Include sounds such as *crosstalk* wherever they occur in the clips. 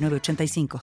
906985.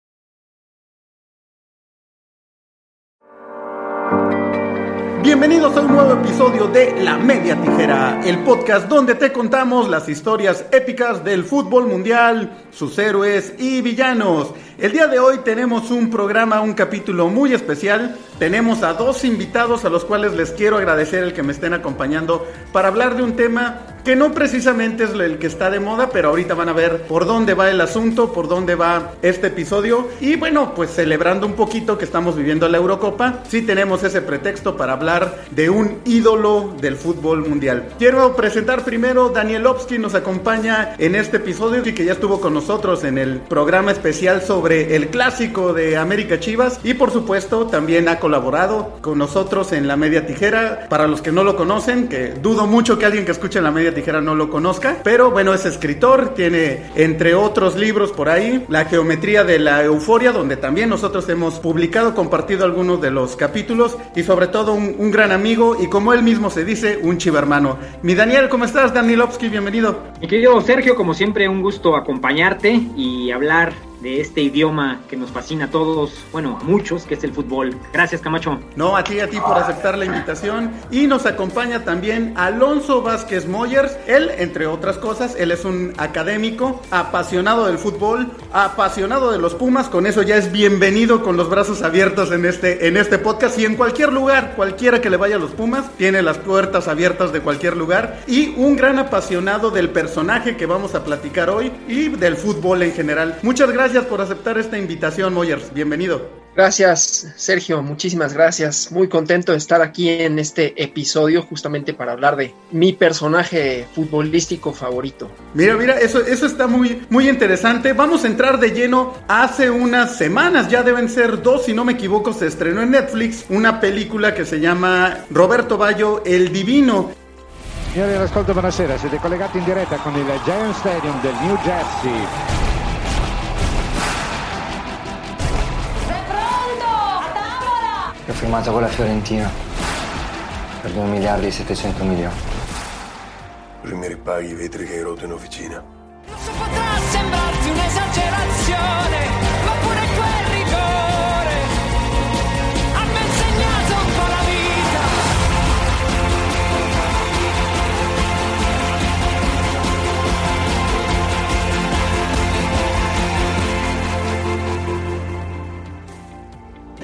Bienvenidos a un nuevo episodio de La Media Tijera, el podcast donde te contamos las historias épicas del fútbol mundial, sus héroes y villanos. El día de hoy tenemos un programa, un capítulo muy especial. Tenemos a dos invitados a los cuales les quiero agradecer el que me estén acompañando para hablar de un tema que no precisamente es el que está de moda, pero ahorita van a ver por dónde va el asunto, por dónde va este episodio. Y bueno, pues celebrando un poquito que estamos viviendo la Eurocopa, sí tenemos ese pretexto para hablar de un ídolo del fútbol mundial. Quiero presentar primero Daniel Opsky, nos acompaña en este episodio y que ya estuvo con nosotros en el programa especial sobre el clásico de América Chivas y por supuesto también ha colaborado con nosotros en La Media Tijera. Para los que no lo conocen, que dudo mucho que alguien que escuche La Media Tijera no lo conozca, pero bueno, es escritor, tiene entre otros libros por ahí, La Geometría de la Euforia, donde también nosotros hemos publicado, compartido algunos de los capítulos y sobre todo un, un gran amigo y como él mismo se dice, un chivermano. Mi Daniel, ¿cómo estás? Danilovsky, bienvenido. Mi querido Sergio, como siempre, un gusto acompañarte y hablar de este idioma que nos fascina a todos, bueno, a muchos, que es el fútbol. Gracias, Camacho. No, a ti, a ti por aceptar la invitación. Y nos acompaña también Alonso Vázquez Moyers. Él, entre otras cosas, él es un académico, apasionado del fútbol, apasionado de los Pumas. Con eso ya es bienvenido con los brazos abiertos en este, en este podcast y en cualquier lugar, cualquiera que le vaya a los Pumas, tiene las puertas abiertas de cualquier lugar. Y un gran apasionado del personaje que vamos a platicar hoy y del fútbol en general. Muchas gracias gracias por aceptar esta invitación, Moyers. Bienvenido. Gracias, Sergio. Muchísimas gracias. Muy contento de estar aquí en este episodio justamente para hablar de mi personaje futbolístico favorito. Mira, mira, eso, eso está muy, muy interesante. Vamos a entrar de lleno. Hace unas semanas, ya deben ser dos, si no me equivoco, se estrenó en Netflix una película que se llama Roberto Baggio, El Divino. Signori all'ascolto, buonasera. Siete collegati in diretta con il Giant Stadium del New Jersey. Ho firmato con la Fiorentina per 2 miliardi e 700 milioni. Così mi ripaghi i vetri che hai rotto in officina. Forse potrà sembrarti un'esagerazione,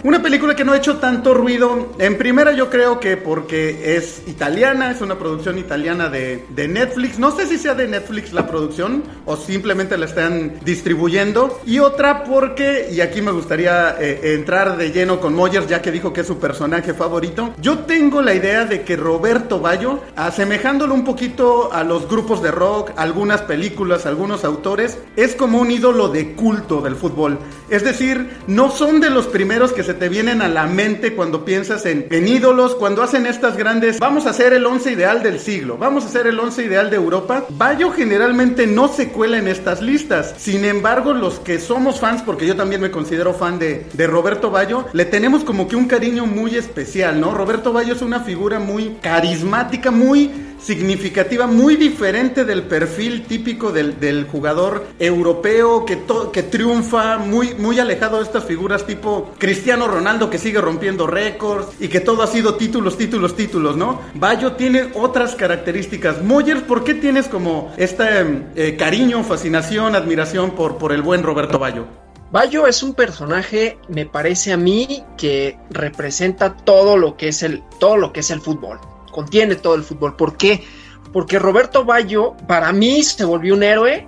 Una película que no ha hecho tanto ruido. En primera yo creo que porque es italiana, es una producción italiana de, de, Netflix. No sé si sea de Netflix la producción o simplemente la están distribuyendo. Y otra porque, y aquí me gustaría eh, entrar de lleno con Moyers ya que dijo que es su personaje favorito. Yo tengo la idea de que Roberto Bayo, asemejándolo un poquito a los grupos de rock, algunas películas, algunos autores, es como un ídolo de culto del fútbol. Es decir, no son de los primeros que se te vienen a la mente cuando piensas en, en, ídolos, cuando hacen estas grandes, vamos a ser el once ideal del siglo, vamos a ser el once ideal de Europa. Bayo generalmente no se cuela en estas listas. Sin embargo, los que somos fans, porque yo también me considero fan de, de Roberto Bayo, le tenemos como que un cariño muy especial, ¿no? Roberto Bayo es una figura muy carismática, muy significativa, muy diferente del perfil típico del, del jugador europeo que, que triunfa, muy, muy alejado de estas figuras tipo Cristiano Ronaldo que sigue rompiendo récords y que todo ha sido títulos, títulos, títulos, ¿no? Bayo tiene otras características. Moyers, ¿por qué tienes como este cariño, fascinación, admiración por, por el buen Roberto Bayo? Bayo es un personaje, me parece a mí, que representa todo lo que es el, todo lo que es el fútbol. Contiene todo el fútbol. ¿Por qué? Porque Roberto Bayo, para mí, se volvió un héroe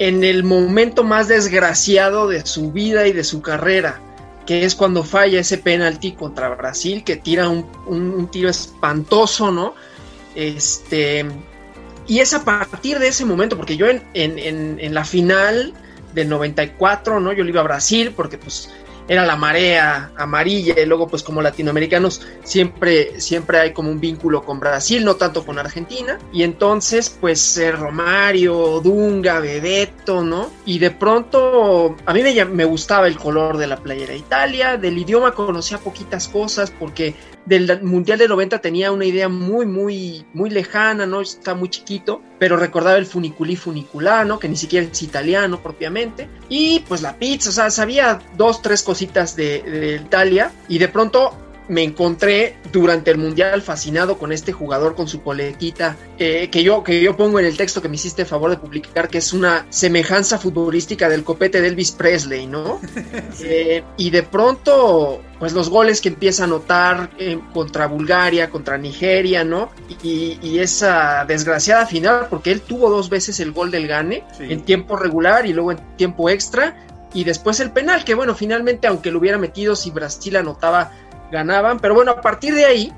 en el momento más desgraciado de su vida y de su carrera, que es cuando falla ese penalti contra Brasil, que tira un, tiro espantoso, ¿no? Este, y es a partir de ese momento, porque yo en, en, en, la final del 94, ¿no? Yo le iba a Brasil porque pues era la marea amarilla y luego pues como latinoamericanos siempre siempre hay como un vínculo con Brasil, no tanto con Argentina y entonces pues eh, Romario, Dunga, Bebeto, ¿no? Y de pronto a mí me, me gustaba el color de la playera de Italia, del idioma conocía poquitas cosas porque del Mundial de 90 tenía una idea muy, muy, muy lejana, ¿no? Está muy chiquito, pero recordaba el funiculí funiculano, que ni siquiera es italiano propiamente, y pues la pizza, o sea, sabía dos, tres cositas de, de Italia, y de pronto me encontré durante el mundial fascinado con este jugador con su coletita eh, que yo que yo pongo en el texto que me hiciste favor de publicar que es una semejanza futbolística del copete de Elvis Presley no *laughs* eh, y de pronto pues los goles que empieza a anotar eh, contra Bulgaria contra Nigeria no y, y, esa desgraciada final porque él tuvo dos veces el gol del gane sí. en tiempo regular y luego en tiempo extra y después el penal que bueno finalmente aunque lo hubiera metido si Brasil anotaba ganaban, pero bueno, a partir de ahí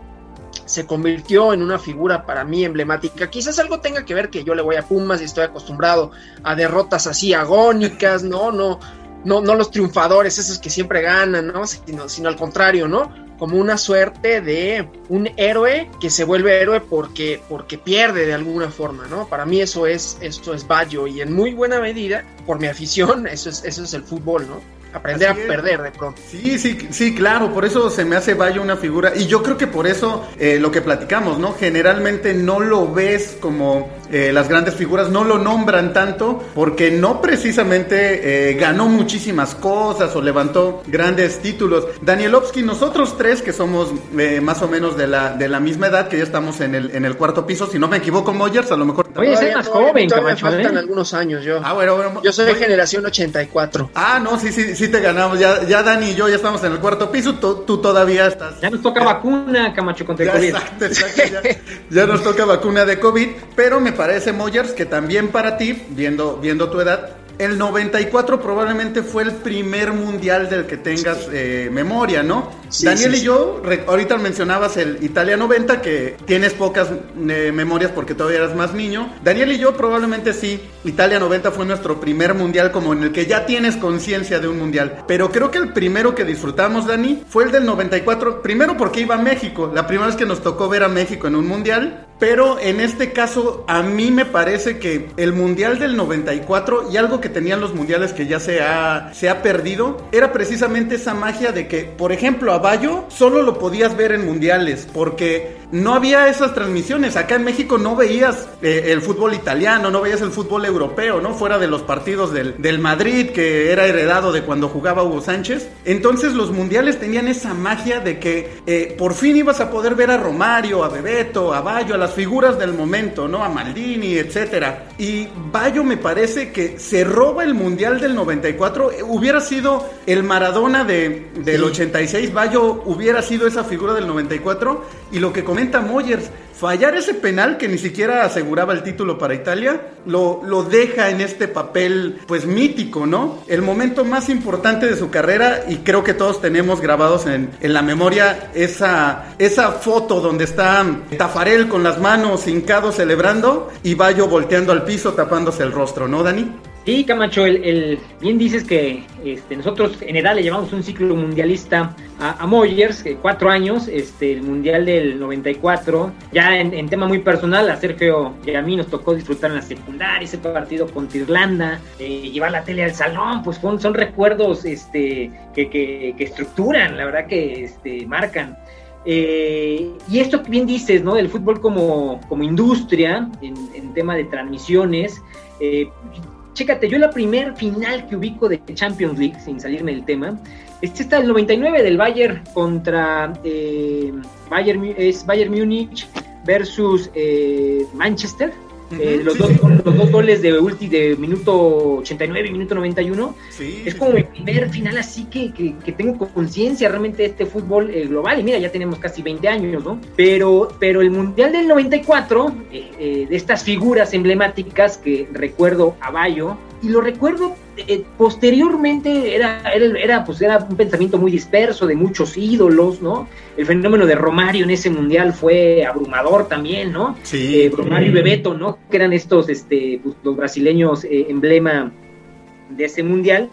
se convirtió en una figura para mí emblemática. Quizás algo tenga que ver que yo le voy a Pumas y estoy acostumbrado a derrotas así agónicas, ¿no? No, no, no los triunfadores, esos que siempre ganan, ¿no? Sino, al contrario, ¿no? Como una suerte de un héroe que se vuelve héroe porque, porque pierde de alguna forma, ¿no? Para mí eso es, eso es Bayo y en muy buena medida, por mi afición, eso es, eso es el fútbol, ¿no? Aprender a perder de pronto. Sí, sí, sí, claro, por eso se me hace Bayo una figura, y yo creo que por eso eh, lo que platicamos, ¿no? Generalmente no lo ves como eh, las grandes figuras, no lo nombran tanto, porque no precisamente eh, ganó muchísimas cosas o levantó grandes títulos. Danielovsky, nosotros tres que somos eh, más o menos de la, de la misma edad, que ya estamos en el, en el cuarto piso, si no me equivoco, Moyers, a lo mejor... Oye, soy más joven, Camacho, me faltan algunos años yo. Ah, bueno, bueno. Yo soy de generación 84. Ah, no, sí, sí, sí te ganamos. Ya, ya Dani y yo ya estamos en el cuarto piso. Tú, tú todavía estás. Ya nos toca vacuna, Camacho, contra el COVID. Exacto, exacto. Ya, ya, nos toca vacuna de COVID. Pero me parece, Moyers, que también para ti, viendo, viendo tu edad, el 94 probablemente fue el primer mundial del que tengas eh, memoria, ¿no? Sí, Daniel sí, y yo, ahorita mencionabas el Italia 90, que tienes pocas eh, memorias porque todavía eras más niño. Daniel y yo probablemente sí, Italia 90 fue nuestro primer mundial como en el que ya tienes conciencia de un mundial. Pero creo que el primero que disfrutamos, Dani, fue el del 94. Primero porque iba a México, la primera vez que nos tocó ver a México en un mundial. Pero en este caso, a mí me parece que el mundial del 94 y algo que tenían los mundiales que ya se ha, se ha perdido, era precisamente esa magia de que, por ejemplo, a Bayo solo lo podías ver en mundiales, porque no había esas transmisiones. Acá en México no veías eh, el fútbol italiano, no veías el fútbol europeo, ¿no? Fuera de los partidos del, del, Madrid, que era heredado de cuando jugaba Hugo Sánchez. Entonces los mundiales tenían esa magia de que eh, por fin ibas a poder ver a Romario, a Bebeto, a Bayo, a las figuras del momento, ¿no? A Maldini, etcétera. Y Bayo me parece que se roba el mundial del 94. Hubiera sido el Maradona de, del sí. 86, Bayo hubiera sido esa figura del 94. Y lo que comenta Moyers, fallar ese penal que ni siquiera aseguraba el título para Italia, lo, deja en este papel pues mítico, ¿no? El momento más importante de su carrera y creo que todos tenemos grabados en, en la memoria esa, esa foto donde está Tafarel con las manos hincados celebrando y Bayo volteando al piso tapándose el rostro, ¿no, Dani? Sí, Camacho, el, el, bien dices que este, nosotros en edad le llamamos un ciclo mundialista a, Moyers, que cuatro años, este, el mundial del 94, ya en, tema muy personal, a Sergio y a mí nos tocó disfrutar en la secundaria ese partido contra Irlanda, eh, llevar la tele al salón, pues son, son recuerdos este, que, estructuran, la verdad que este, marcan. Eh, y esto que bien dices, ¿no? Del fútbol como, como industria, en, en tema de transmisiones, eh, chécate, yo la primer final que ubico de Champions League, sin salirme del tema, es esta del 99 del Bayern contra eh, Bayern, es Bayern Múnich versus eh, Manchester, Eh, los, sí, dos, sí. los dos goles de ulti de minuto 89 y minuto 91. Sí, Es como el primer final así que, que, que tengo conciencia realmente de este fútbol eh, global. Y mira, ya tenemos casi 20 años, ¿no? Pero, pero el Mundial del 94, eh, eh, de estas figuras emblemáticas que recuerdo a Bayo, y lo recuerdo eh, posteriormente, era, era, era, pues era un pensamiento muy disperso de muchos ídolos, ¿no? El fenómeno de Romario en ese Mundial fue abrumador también, ¿no? Sí. eh, Romario y Bebeto, ¿no? Que eran estos, este, pues, los brasileños eh, emblema de ese mundial.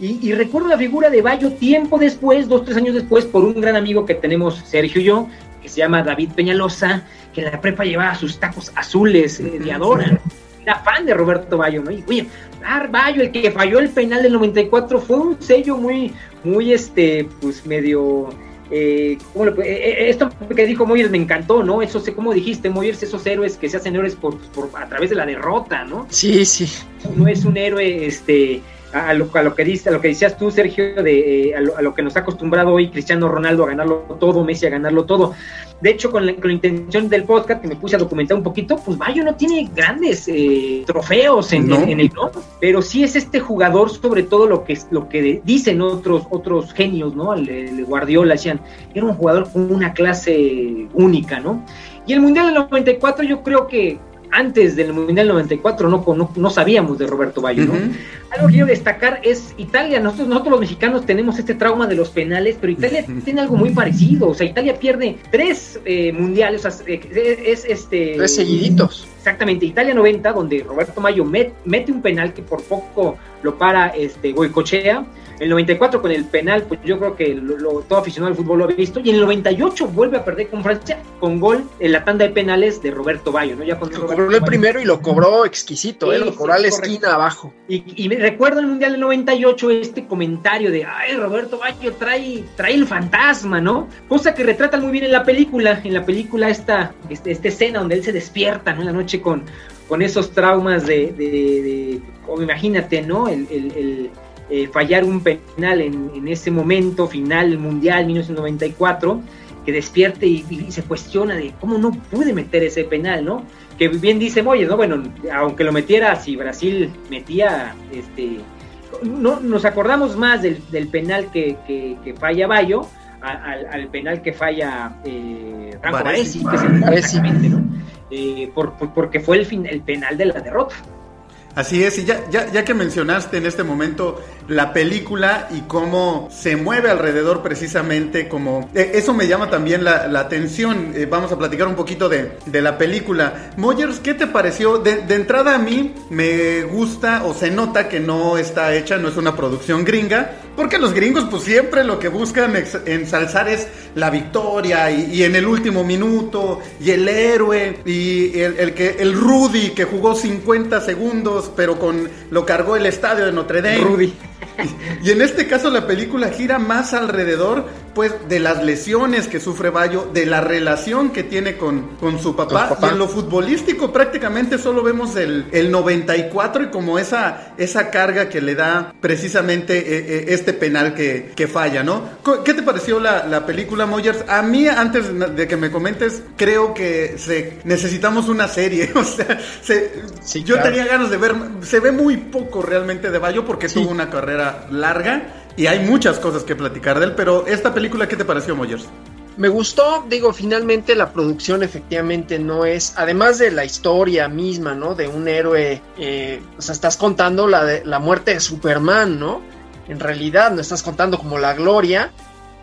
Y, y recuerdo la figura de Bayo tiempo después, dos, tres años después, por un gran amigo que tenemos, Sergio y yo, que se llama David Peñalosa, que en la prepa llevaba sus tacos azules eh, de Adora. Era fan de Roberto Bayo, ¿no? Y oye, ah, Bayo, el que falló el penal del 94, fue un sello muy, muy, este, pues medio eh, ¿cómo le puede- eh, eh, esto que dijo Moyers me encantó, ¿no? Eso, como dijiste, Moyers, esos héroes que se hacen héroes por, por- a través de la derrota, ¿no? Sí, sí. No es un héroe, este, a, lo, a lo que dice, a lo que decías tú, Sergio, de eh, a, lo, a lo que nos ha acostumbrado hoy Cristiano Ronaldo a ganarlo todo, Messi a ganarlo todo. De hecho, con la, con la intención del podcast que me puse a documentar un poquito, pues Bayo no tiene grandes eh, trofeos en, No. en- en el ¿no? pero sí es este jugador, sobre todo lo que lo que dicen otros otros genios, ¿no? El, el Guardiola decían, era un jugador con una clase única, ¿no? Y el Mundial del 94 yo creo que antes del Mundial 94 no, no, no sabíamos de Roberto Bayo, ¿no? Algo que quiero destacar es Italia. Nosotros, nosotros los mexicanos tenemos este trauma de los penales, pero Italia tiene algo muy parecido. O sea, Italia pierde tres eh, mundiales, o sea, es, este. Tres seguiditos. Exactamente, Italia 90, donde Roberto Mayo met- mete un penal que por poco lo para este Goicochea. El 94 con el penal, pues yo creo que lo- lo- todo aficionado al fútbol lo ha visto. Y en el 98 vuelve a perder con Francia con gol en la tanda de penales de Roberto Bayo, ¿no? Ya con Lo Roberto cobró el Bayo. primero y lo cobró exquisito, ¿eh? Lo cobró a la correcto. esquina abajo. Y, y me recuerdo en el Mundial del 98 este comentario de, ay, Roberto Baggio trae, trae el fantasma, ¿no? Cosa que retratan muy bien en la película, en la película esta, este, esta escena donde él se despierta, ¿no? En la noche con, con esos traumas de, de, imagínate, ¿no? El, el- el, eh, fallar un penal en, en ese momento final Mundial 1994, que despierte y, y se cuestiona de cómo no pude meter ese penal, ¿no? que bien dice Moyes, ¿no? Bueno, aunque lo metiera, si Brasil metía, este, no, nos acordamos más del, del penal que, que, que falla Bayo al, al penal que falla eh, Franco Baresi. Que es el ¿no? Eh, por- por- porque fue el, fin, el penal de la derrota. Así es, y ya, ya, ya que mencionaste en este momento la película y cómo se mueve alrededor precisamente, como eh, eso me llama también la, la atención. Eh, vamos a platicar un poquito de, de la película. Moyers, ¿qué te pareció? De, de entrada a mí me gusta o se nota que no está hecha, no es una producción gringa, porque los gringos pues siempre lo que buscan ensalzar es la victoria y, y en el último minuto y el héroe y el, el que el Rudy que jugó 50 segundos pero con lo cargó el estadio de Notre Dame. Rudy. Y en este caso la película gira más alrededor pues de las lesiones que sufre Bayo, de la relación que tiene con, con su papá, papá. y en lo futbolístico prácticamente solo vemos el, el 94 y como esa, esa carga que le da precisamente eh, eh, este penal que, que falla, ¿no? ¿Qué te pareció la, la película Moyers? A mí, antes de que me comentes, creo que se, necesitamos una serie, *laughs* o sea, se- Sí, yo claro. tenía ganas de ver, se ve muy poco realmente de Bayo porque Sí. tuvo una carrera larga y hay muchas cosas que platicar de él, pero esta película, ¿qué te pareció, Moyers? Me gustó, digo, finalmente la producción efectivamente no es, además de la historia misma, ¿no? De un héroe, eh, o sea, estás contando la, la muerte de Superman, ¿no? En realidad no estás contando como la gloria,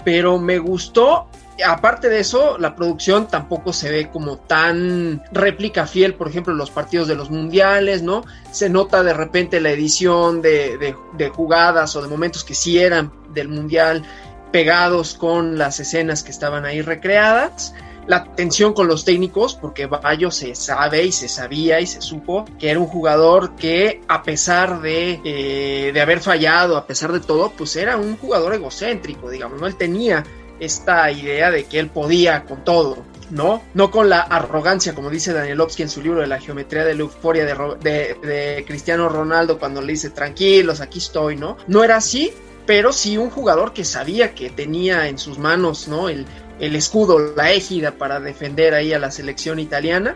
pero me gustó, aparte de eso, la producción tampoco se ve como tan réplica fiel, por ejemplo, los partidos de los mundiales, ¿no? Se nota de repente la edición de, de- de jugadas o de momentos que sí eran del mundial pegados con las escenas que estaban ahí recreadas. La tensión con los técnicos, porque Bayo se sabe y se sabía y se supo que era un jugador que a pesar de, eh, de haber fallado, a pesar de todo, pues era un jugador egocéntrico, digamos, ¿no? Él tenía esta idea de que él podía con todo, ¿no? No con la arrogancia, como dice Danielovsky en su libro de la geometría de la euforia de, Cristiano Ronaldo cuando le dice tranquilos, aquí estoy, ¿no? No era así, pero sí un jugador que sabía que tenía en sus manos, ¿no? El, el escudo, la égida para defender ahí a la selección italiana.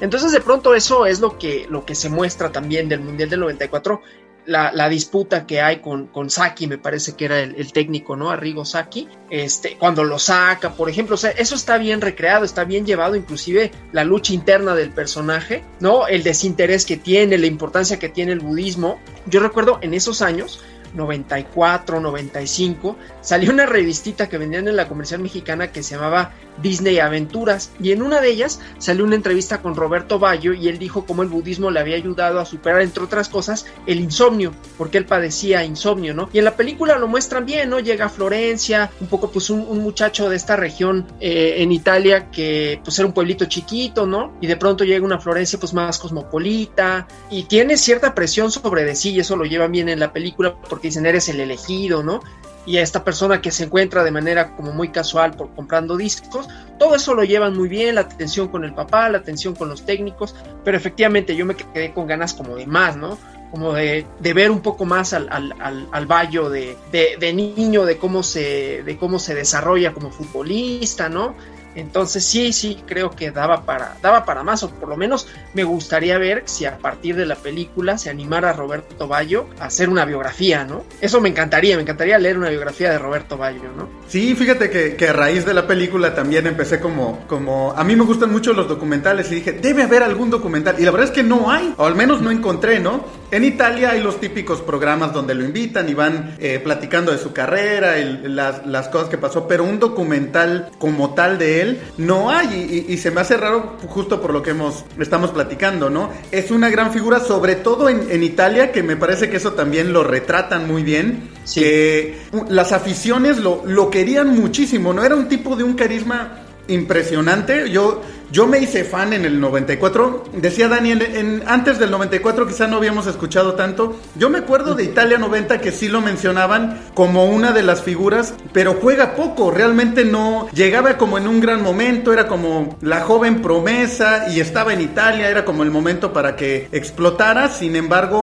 Entonces de pronto eso es lo que, lo que se muestra también del Mundial del 94 la, la, disputa que hay con, con Saki, me parece que era el, el, técnico, ¿no? Arrigo Saki, este, cuando lo saca, por ejemplo, o sea, eso está bien recreado, está bien llevado, inclusive la lucha interna del personaje, ¿no? El desinterés que tiene, la importancia que tiene el budismo. Yo recuerdo en esos años, 94, 95, salió una revistita que vendían en la comercial mexicana que se llamaba Disney Aventuras y en una de ellas salió una entrevista con Roberto Bayo y él dijo cómo el budismo le había ayudado a superar entre otras cosas el insomnio, porque él padecía insomnio, ¿no? Y en la película lo muestran bien, ¿no? Llega a Florencia, un poco pues un, muchacho de esta región eh, en Italia que pues era un pueblito chiquito, ¿no? Y de pronto llega una Florencia pues más cosmopolita y tiene cierta presión sobre sí y eso lo llevan bien en la película porque dicen eres el elegido, ¿no? y a esta persona que se encuentra de manera como muy casual por comprando discos, todo eso lo llevan muy bien, la atención con el papá, la atención con los técnicos, pero efectivamente yo me quedé con ganas como de más, ¿no? Como de, ver un poco más al, al, al, de, de, de, niño, de cómo, se, de cómo se desarrolla como futbolista, ¿no? Entonces sí, sí, creo que daba para, daba para más, o por lo menos me gustaría ver si a partir de la película se animara Roberto Bayo a hacer una biografía, ¿no? Eso me encantaría, me encantaría leer una biografía de Roberto Bayo, ¿no? Sí, fíjate que, a raíz de la película también empecé como, como, a mí me gustan mucho los documentales y dije, debe haber algún documental, y la verdad es que no hay, o al menos no encontré, ¿no? En Italia hay los típicos programas donde lo invitan y van eh, platicando de su carrera, y las, las cosas que pasó, pero un documental como tal de él, no hay y, y, se me hace raro justo por lo que hemos estamos platicando, ¿no? Es una gran figura, sobre todo en, en Italia, que me parece que eso también lo retratan muy bien, sí. que las aficiones lo, lo querían muchísimo, ¿no? Era un tipo de un carisma impresionante. Yo, yo me hice fan en el 94. Decía Daniel, en, antes del 94 quizá no habíamos escuchado tanto. Yo me acuerdo de Italia 90 que sí lo mencionaban como una de las figuras, pero juega poco. Realmente no llegaba como en un gran momento. Era como la joven promesa y estaba en Italia. Era como el momento para que explotara. Sin embargo,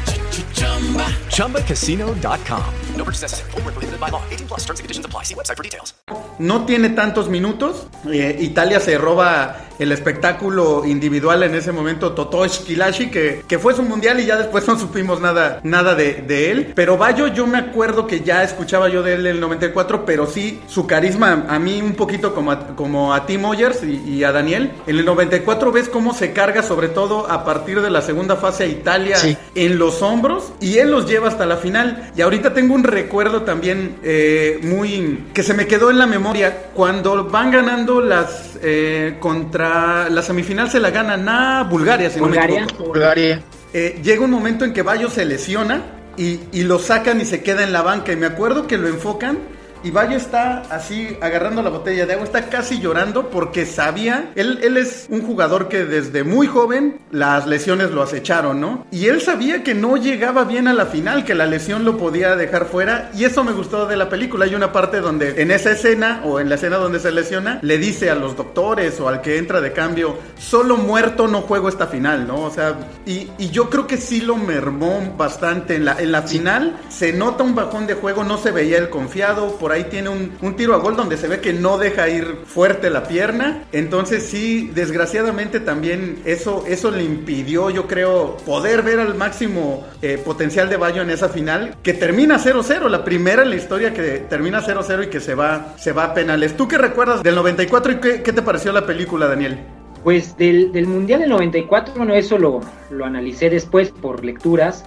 ChumbaCasino.com. No purchase necessary. Forward, prohibited by law. 18 plus terms and conditions apply. See website for details. No tiene tantos minutos. Eh, Italia se roba el espectáculo individual en ese momento. Totosh Kilashi, que, que fue su mundial y ya después *laughs* no supimos nada, nada de, de, él. Pero Bayo, yo me acuerdo que ya escuchaba yo de él en el 94, pero sí, su carisma a mí un poquito como a, como a Tim Oyers y, y, a Daniel. En el 94 ves cómo se carga, sobre todo a partir de la segunda fase a Italia sí. en los hombros y él los lleva hasta la final. Y ahorita tengo un recuerdo también eh, muy que se me quedó en la memoria cuando van ganando las eh, contra la semifinal se la ganan a Bulgaria, si Bulgaria. no me Bulgaria. Eh, llega un momento en que Bayo se lesiona y, y lo sacan y se queda en la banca y me acuerdo que lo enfocan y Bayo está así agarrando la botella de agua, está casi llorando porque sabía, él, él es un jugador que desde muy joven las lesiones lo acecharon, ¿no? Y él sabía que no llegaba bien a la final, que la lesión lo podía dejar fuera y eso me gustó de la película. Hay una parte donde en esa escena o en la escena donde se lesiona, le dice a los doctores o al que entra de cambio, solo muerto no juego esta final, ¿no? O sea, y, y yo creo que sí lo mermó bastante en la, en la final, se nota un bajón de juego, no se veía el confiado, por ahí tiene un, un, tiro a gol donde se ve que no deja ir fuerte la pierna. Entonces sí, desgraciadamente también eso, eso le impidió, yo creo, poder ver al máximo eh, potencial de Bayo en esa final, que termina 0-0, la primera en la historia que termina 0-0 y que se va, se va a penales. ¿Tú qué recuerdas del 94 y qué, qué te pareció la película, Daniel? Pues del, del Mundial del 94, bueno, eso lo, lo analicé después por lecturas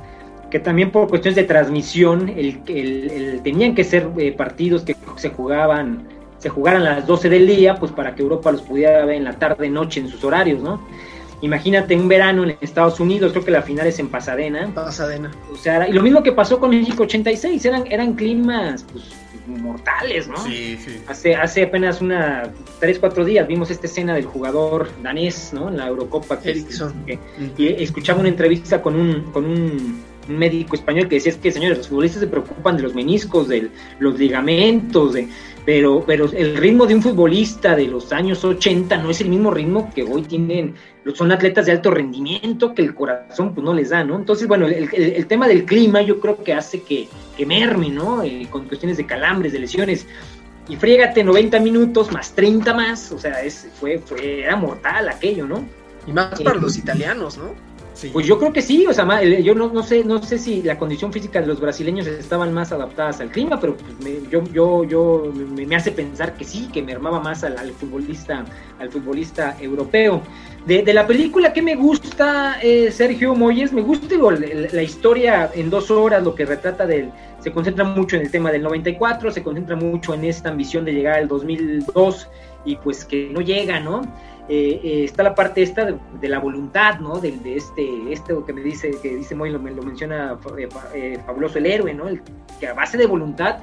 que también por cuestiones de transmisión, el, el, el tenían que ser eh, partidos que se jugaban, se jugaran a las 12 del día, pues para que Europa los pudiera ver en la tarde, noche, en sus horarios, ¿no? Imagínate un verano en Estados Unidos, creo que la final es en Pasadena. Pasadena. O sea, y lo mismo que pasó con México 86, eran, eran climas pues, mortales, ¿no? Sí, sí. Hace, hace apenas una, tres, cuatro días vimos esta escena del jugador danés, ¿no? En la Eurocopa. Que, que, y escuchaba una entrevista con un, con un, médico español que decía, es que, señores, los futbolistas se preocupan de los meniscos, de los ligamentos, de pero, pero el ritmo de un futbolista de los años 80 no es el mismo ritmo que hoy tienen, son atletas de alto rendimiento que el corazón pues no les da, ¿no? Entonces, bueno, el, el, el tema del clima yo creo que hace que, que merme, ¿no? Eh, con cuestiones de calambres, de lesiones. Y friégate 90 minutos más 30 más, o sea, es, fue, fue, era mortal aquello, ¿no? Y más para los italianos, ¿no? Pues yo creo que sí, o sea, yo no, no, sé, no sé si la condición física de los brasileños estaban más adaptadas al clima, pero pues me, yo, yo, yo me, me, hace pensar que sí, que me armaba más al, futbolista, al futbolista europeo. De, la película que me gusta, eh, Sergio Moyes, me gusta la, historia en dos horas, lo que retrata del, se concentra mucho en el tema del 94, se concentra mucho en esta ambición de llegar al 2002 y pues que no llega, ¿no? Eh, eh, está la parte esta de, la voluntad, ¿no? De, de, este, este que me dice, que dice Moy, lo, menciona eh, Fabuloso el héroe, ¿no? El, que a base de voluntad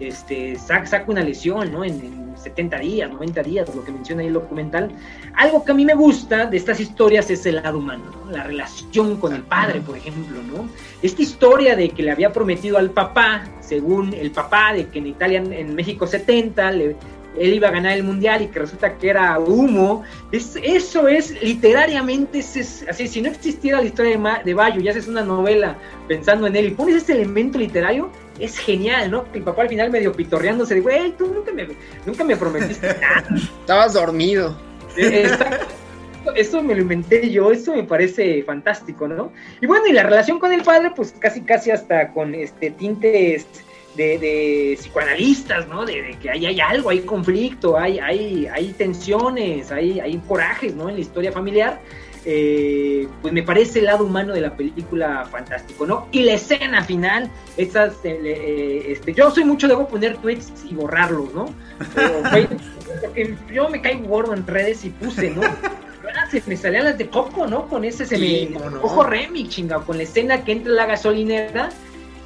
este, saca, saca una lesión, ¿no? En, en, 70 días, 90 días, lo que menciona ahí el documental. Algo que a mí me gusta de estas historias es el lado humano, ¿no? La relación con el padre, por ejemplo, ¿no? Esta historia de que le había prometido al papá, según el papá, de que en Italia, en México 70, le, él iba a ganar el mundial y que resulta que era humo. Es, eso es literariamente, es, es, así, si no existiera la historia de, Ma, de Bayo y haces una novela pensando en él y pones ese elemento literario, es genial, ¿no? El papá al final medio pitorreándose de, güey, tú nunca me, nunca me prometiste *laughs* nada. Estabas dormido. Esto me lo inventé yo, esto me parece fantástico, ¿no? Y bueno, y la relación con el padre, pues casi, casi hasta con este tintes de, de, psicoanalistas, ¿no? De, de que hay, hay, algo, hay conflicto, hay, hay, hay tensiones, hay, hay corajes, ¿no? En la historia familiar. Eh, pues me parece el lado humano de la película fantástico, ¿no? Y la escena final, esas, eh, este, yo soy mucho, debo poner tweets y borrarlos, ¿no? Pero, *laughs* yo me caigo gordo en redes y puse, ¿no? se me salían las de Coco, ¿no? Con ese se sí, me no. ojo remix, chingado, con la escena que entra la gasolinera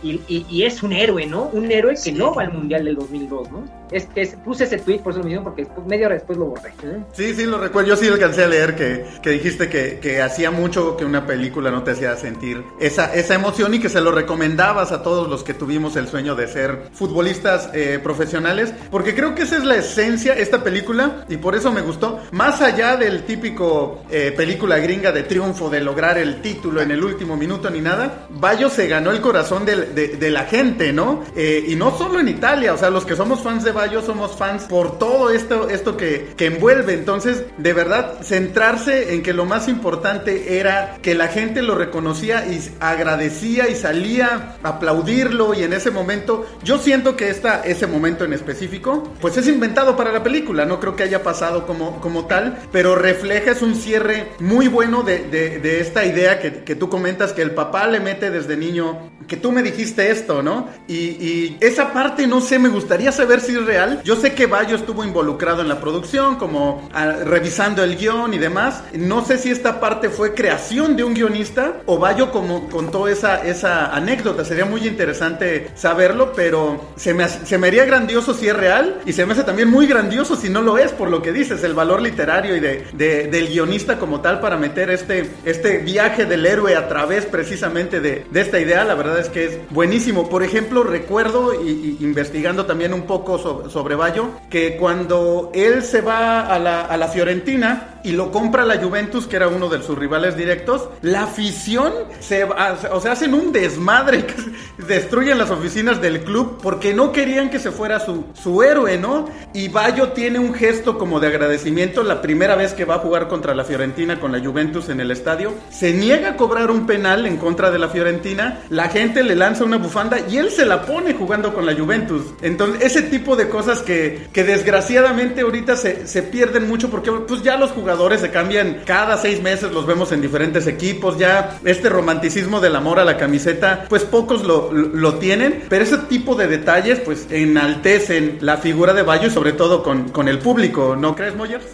y, y, y, es un héroe, ¿no? Un héroe que sí. no va al Mundial del 2002, ¿no? Es que es, puse ese tweet por eso lo mismo, porque después, media hora después lo borré. ¿eh? Sí, sí, lo recuerdo. Yo sí alcancé a leer que, que dijiste que, que, hacía mucho que una película no te hacía sentir esa, esa emoción y que se lo recomendabas a todos los que tuvimos el sueño de ser futbolistas eh, profesionales, porque creo que esa es la esencia, esta película, y por eso me gustó. Más allá del típico eh, película gringa de triunfo, de lograr el título en el último minuto ni nada, Bayo se ganó el corazón de, de, la gente, ¿no? Eh, y no solo en Italia, o sea, los que somos fans de Bayo somos fans por todo esto, esto que, que envuelve. Entonces, de verdad, centrarse en que lo más importante era que la gente lo reconocía y agradecía y salía aplaudirlo. Y en ese momento, yo siento que esta, ese momento en específico, pues es inventado para la película. No creo que haya pasado como, como tal, pero refleja, es un cierre muy bueno de, de, de esta idea que, que, tú comentas, que el papá le mete desde niño, que tú me dijiste esto, ¿no? Y, esa parte, no sé, me gustaría saber si es real. Yo sé que Bayo estuvo involucrado en la producción, como a, revisando el guion y demás. No sé si esta parte fue creación de un guionista o Bayo como contó esa, esa anécdota. Sería muy interesante saberlo, pero se me, se me haría grandioso si es real y se me hace también muy grandioso si no lo es, por lo que dices, el valor literario y de, del guionista como tal para meter este, este viaje del héroe a través precisamente de, de esta idea. La verdad es que es buenísimo. Por ejemplo, recuerdo investigando también un poco sobre, sobre Bayo, que cuando él se va a la, a la Fiorentina y lo compra la Juventus, que era uno de sus rivales directos, la afición se, o sea, hacen un desmadre, *laughs* destruyen las oficinas del club porque no querían que se fuera su, su héroe, ¿no? Y Bayo tiene un gesto como de agradecimiento la primera vez que va a jugar contra la Fiorentina con la Juventus en el estadio, se niega a cobrar un penal en contra de la Fiorentina, la gente le lanza una bufanda y él se la pone jugando con la Juventus. Entonces, ese tipo de cosas que, que desgraciadamente ahorita se, se pierden mucho porque pues ya los jugadores se cambian cada seis meses, los vemos en diferentes equipos, ya este romanticismo del amor a la camiseta, pues pocos lo, lo tienen, pero ese tipo de detalles pues enaltecen la figura de Bayo y sobre todo con, con el público, ¿no crees, Moyers?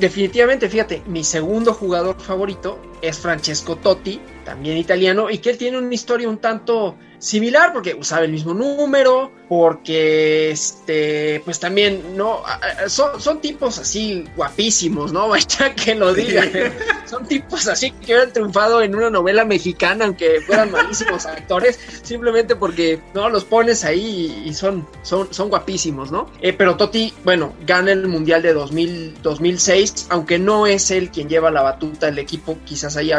Definitivamente, fíjate, mi segundo jugador favorito es Francesco Totti, también italiano, y que él tiene una historia un tanto similar porque usaba el mismo número, porque este, pues también, no, son, son tipos así guapísimos, ¿no? *laughs* Vaya que lo digan. Son tipos así que hubieran triunfado en una novela mexicana, aunque fueran malísimos *laughs* actores, simplemente porque no los pones ahí y, son, son, son guapísimos, ¿no? Eh, pero Totti, bueno, gana el Mundial de 2000, 2006, aunque no es él quien lleva la batuta del equipo, quizás ahí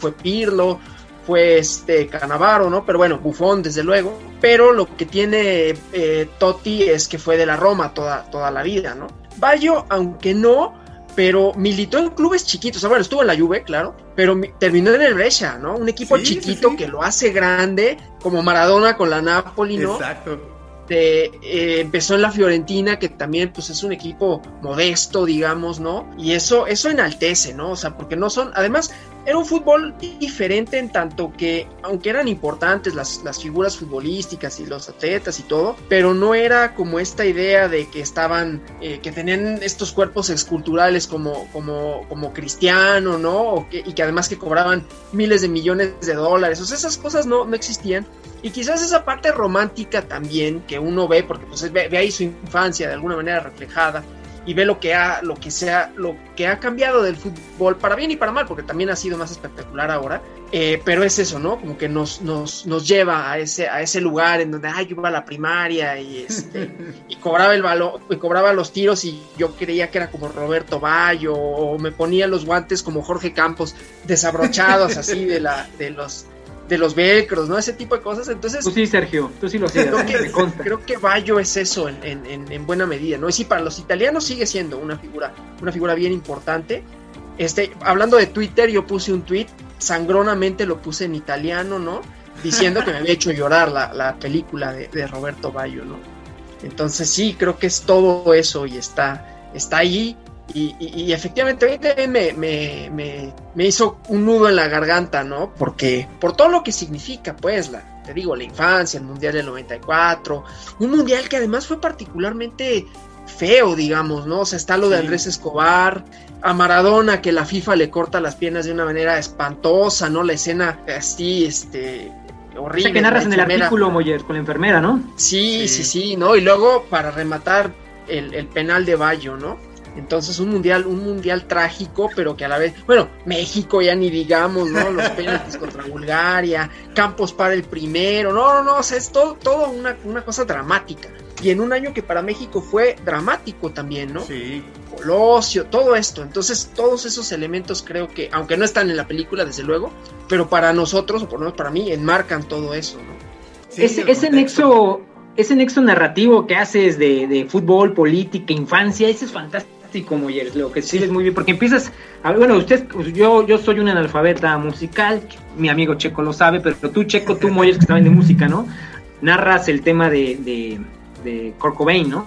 fue Pirlo fue este Canavaro, ¿no? Pero bueno, Bufón, desde luego. Pero lo que tiene eh, Totti es que fue de la Roma toda, toda la vida, ¿no? Bayo, aunque no, pero militó en clubes chiquitos. O sea, bueno, estuvo en la Juve, claro, pero terminó en el Brescia, ¿no? Un equipo chiquito que lo hace grande, como Maradona con la Napoli, ¿no? Exacto. Eh, empezó en la Fiorentina, que también pues es un equipo modesto, digamos, ¿no? Y eso, eso enaltece, ¿no? O sea, porque no son, además, era un fútbol diferente en tanto que, aunque eran importantes las, las figuras futbolísticas y los atletas y todo, pero no era como esta idea de que estaban, eh, que tenían estos cuerpos esculturales como, como, como cristiano, ¿no? y que además que cobraban miles de millones de dólares, o sea, esas cosas no, no existían. Y quizás esa parte romántica también que uno ve, porque pues ve ahí su infancia de alguna manera reflejada, y ve lo que ha, lo que sea, lo que ha cambiado del fútbol para bien y para mal, porque también ha sido más espectacular ahora. Eh, pero es eso, ¿no? Como que nos, nos, nos lleva a ese, a ese lugar en donde ay, yo iba a la primaria y este *laughs* y cobraba el balón, y cobraba los tiros y yo creía que era como Roberto Bayo, o me ponía los guantes como Jorge Campos, desabrochados así de la, de los de los velcros, ¿no? Ese tipo de cosas. Entonces. Tú sí, Sergio, tú sí lo sé. Creo que, Bayo es eso en, buena medida, ¿no? Y sí, para los italianos sigue siendo una figura, una figura bien importante. Este, hablando de Twitter, yo puse un tweet, sangronamente lo puse en italiano, ¿no? Diciendo que me había hecho llorar la, película de, Roberto Bayo, ¿no? Entonces sí, creo que es todo eso y está, está ahí. Y, efectivamente me, me, me, me, hizo un nudo en la garganta, ¿no? Porque por todo lo que significa, pues, la, te digo, la infancia, el Mundial del 94, un Mundial que además fue particularmente feo, digamos, ¿no? O sea, está lo de Andrés Escobar, a Maradona que la FIFA le corta las piernas de una manera espantosa, ¿no? La escena así, este, horrible. O que narras en el artículo, Moyer, con la enfermera, ¿no? Sí, sí, sí, ¿no? Y luego, para rematar, el, el penal de Bayo, ¿no? Entonces un mundial, un mundial trágico, pero que a la vez, bueno, México ya ni digamos, ¿no? Los *laughs* penaltis contra Bulgaria, Campos para el primero, no, no, no, o sea, es todo, todo una, una cosa dramática. Y en un año que para México fue dramático también, ¿no? Sí. Colosio, todo esto. Entonces, todos esos elementos creo que, aunque no están en la película, desde luego, pero para nosotros, o por lo menos para mí, enmarcan todo eso, ¿no? ese, ese nexo, ese nexo narrativo que haces de, de fútbol, política, infancia, ese es fantástico como lo que sí es muy bien, porque empiezas, a, bueno, usted, pues, yo, yo soy un analfabeta musical, mi amigo Checo lo sabe, pero tú, Checo, tú, Moyers, que saben de música, ¿no? Narras el tema de, de, de Kurt ¿no?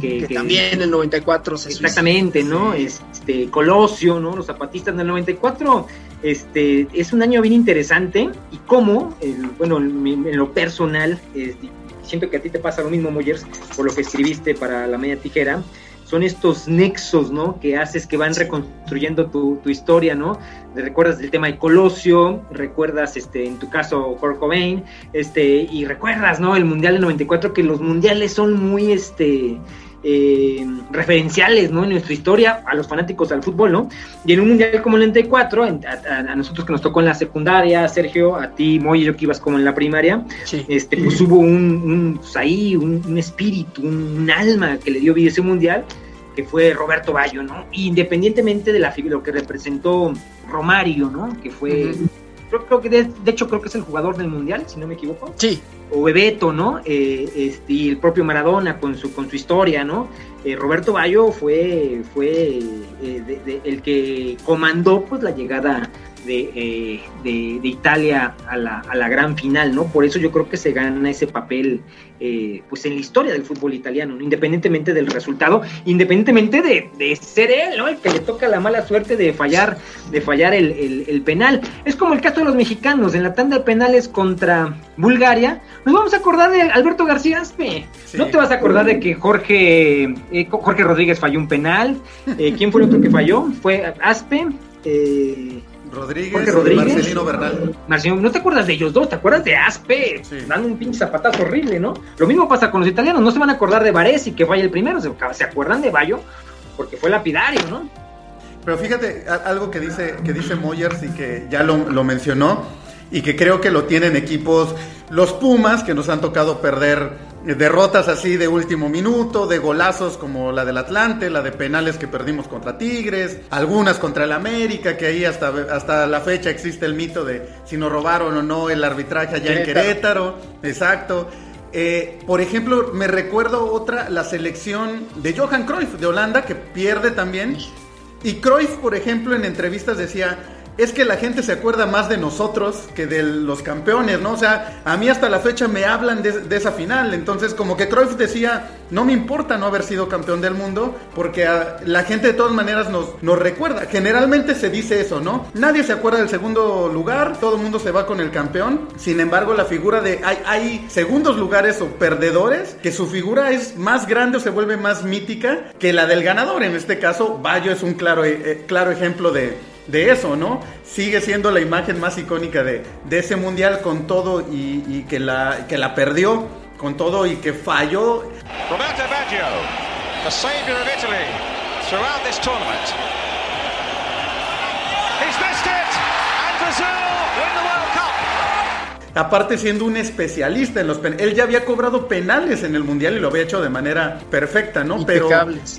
que, también en el 94 se Exactamente, ¿no? Este, Colosio, ¿no? Los zapatistas del 94, este, es un año bien interesante, y cómo, bueno, en, lo personal, siento que a ti te pasa lo mismo, Moyers, por lo que escribiste para La Media Tijera, son estos nexos, ¿no? Que haces que van reconstruyendo tu, historia, ¿no? Recuerdas el tema de Colosio, recuerdas, este, en tu caso, Kurt Cobain, este, y recuerdas, ¿no? El Mundial del 94, que los mundiales son muy, este, eh, referenciales ¿no? en nuestra historia a los fanáticos del fútbol, ¿no? Y en un mundial como el 94, a, nosotros que nos tocó en la secundaria, Sergio, a ti, Moy, yo que ibas como en la primaria, este, pues hubo un, pues ahí, un, espíritu, un, alma que le dio vida a ese mundial, que fue Roberto Bayo, ¿no? Independientemente de la lo que representó Romario, ¿no? Que fue, creo, que de, hecho creo que es el jugador del mundial, si no me equivoco. Sí, o Bebeto, ¿no? Eh, este, y el propio Maradona con su, con su historia, ¿no? Eh, Roberto Bayo fue, fue eh, el que comandó pues la llegada de, de, de Italia a la, a la, gran final, ¿no? Por eso yo creo que se gana ese papel eh, pues en la historia del fútbol italiano, ¿no? independientemente del resultado, independientemente de, de, ser él, ¿no? El que le toca la mala suerte de fallar, de fallar el, el, el, penal. Es como el caso de los mexicanos, en la tanda de penales contra Bulgaria, nos vamos a acordar de Alberto García Aspe. Sí. No te vas a acordar de que Jorge, eh, Jorge Rodríguez falló un penal. Eh, ¿Quién fue el otro que falló? Fue Aspe. Eh, Rodríguez, Jorge Rodríguez, Marcelino Bernal. Marcelino, no te acuerdas de ellos dos, te acuerdas de Aspe, sí. dando un pinche zapatazo horrible, ¿no? Lo mismo pasa con los italianos, no se van a acordar de Varese que falla el primero, se, se acuerdan de Bayo porque fue lapidario, ¿no? Pero fíjate, algo que dice, que dice Moyers y que ya lo, lo mencionó, y que creo que lo tienen equipos, los Pumas, que nos han tocado perder derrotas así de último minuto, de golazos como la del Atlante, la de penales que perdimos contra Tigres, algunas contra el América, que ahí hasta, hasta la fecha existe el mito de si nos robaron o no el arbitraje allá Querétaro. en Querétaro, exacto. Eh, por ejemplo, me recuerdo otra, la selección de Johan Cruyff de Holanda, que pierde también. Y Cruyff, por ejemplo, en entrevistas decía, es que la gente se acuerda más de nosotros que de los campeones, ¿no? O sea, a mí hasta la fecha me hablan de, esa final. Entonces, como que Cruyff decía, no me importa no haber sido campeón del mundo, porque a, la gente de todas maneras nos, recuerda. Generalmente se dice eso, ¿no? Nadie se acuerda del segundo lugar, todo el mundo se va con el campeón. Sin embargo, la figura de. Hay, segundos lugares o perdedores que su figura es más grande o se vuelve más mítica que la del ganador. En este caso, Bayo es un claro, eh, claro ejemplo de de eso, ¿no? Sigue siendo la imagen más icónica de, de ese mundial con todo y, y, que, la, que la perdió, con todo y que falló. Roberto Baggio, the savior of Italy throughout this tournament. Aparte siendo un especialista en los penales, él ya había cobrado penales en el mundial y lo había hecho de manera perfecta, ¿no? Pero,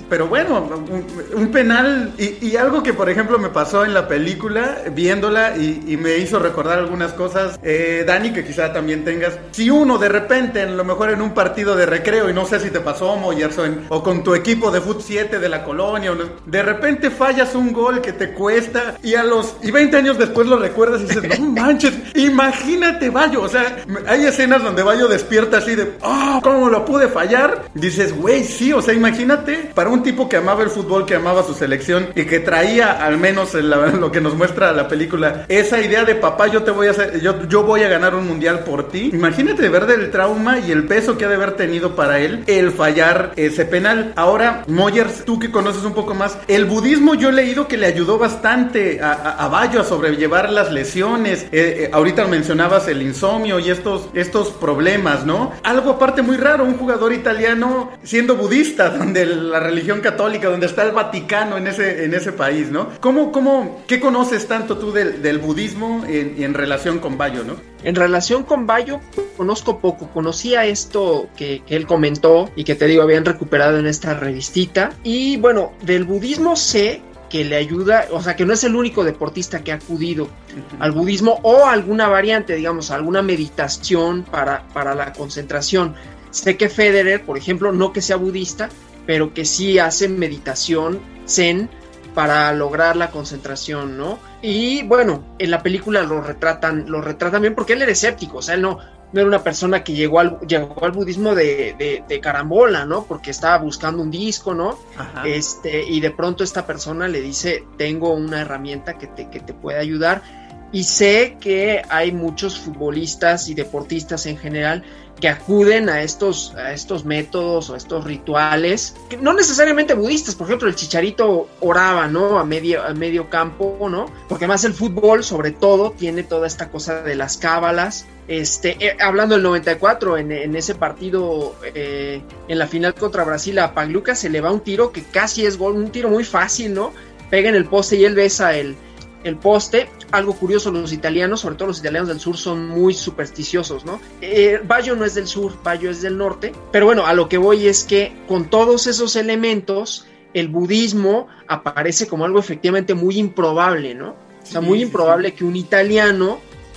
pero bueno, un, un penal y, y, algo que por ejemplo me pasó en la película, viéndola y, y me hizo recordar algunas cosas, eh, Dani, que quizá también tengas, si uno de repente, a lo mejor en un partido de recreo, y no sé si te pasó, Moyers, o, con tu equipo de Foot 7 de la colonia, o, de repente fallas un gol que te cuesta y a los y 20 años después lo recuerdas y dices, no manches, imagínate, va O sea, hay escenas donde Bayo despierta así de, oh, ¿cómo lo pude fallar? Dices, güey, sí, o sea, imagínate, para un tipo que amaba el fútbol, que amaba su selección y que traía, al menos *laughs* lo que nos muestra la película, esa idea de papá, yo te voy a hacer, yo, yo voy a ganar un mundial por ti. Imagínate ver del trauma y el peso que ha de haber tenido para él el fallar ese penal. Ahora, Moyers, tú que conoces un poco más, el budismo yo he leído que le ayudó bastante a, a, a Bayo a sobrellevar las lesiones. Eh, eh, ahorita mencionabas el insomnio y estos, estos problemas, ¿no? Algo aparte muy raro, un jugador italiano siendo budista, *laughs* donde la religión católica, donde está el Vaticano en ese, en ese país, ¿no? ¿Cómo, cómo, ¿Qué conoces tanto tú del, del budismo en, en, relación con Bayo, ¿no? En relación con Bayo, conozco poco. Conocía esto que, que él comentó y que te digo, habían recuperado en esta revistita. Y bueno, del budismo sé que le ayuda, o sea, que no es el único deportista que ha acudido uh -huh. al budismo o alguna variante, digamos, alguna meditación para, para la concentración. Sé que Federer, por ejemplo, no que sea budista, pero que sí hace meditación zen para lograr la concentración, ¿no? Y bueno, en la película lo retratan, lo retratan bien porque él era escéptico, o sea, él no, no era una persona que llegó al, llegó al budismo de, de, de, carambola, ¿no? Porque estaba buscando un disco, ¿no? Ajá. Este, y de pronto esta persona le dice, tengo una herramienta que te, que te puede ayudar. Y sé que hay muchos futbolistas y deportistas en general que acuden a estos, a estos métodos o a estos rituales, que no necesariamente budistas, por ejemplo, el chicharito oraba, ¿no? A medio, a medio campo, ¿no? Porque más el fútbol, sobre todo, tiene toda esta cosa de las cábalas. Este, eh, hablando del 94, en, en ese partido, eh, en la final contra Brasil, a Pagluca se le va un tiro que casi es gol, un tiro muy fácil, ¿no? Pega en el poste y él besa el, el poste. Algo curioso, los italianos, sobre todo los italianos del sur, son muy supersticiosos, ¿no? Eh, Bayo no es del sur, Bayo es del norte. Pero bueno, a lo que voy es que con todos esos elementos, el budismo aparece como algo efectivamente muy improbable, ¿no? O sea, muy improbable que un italiano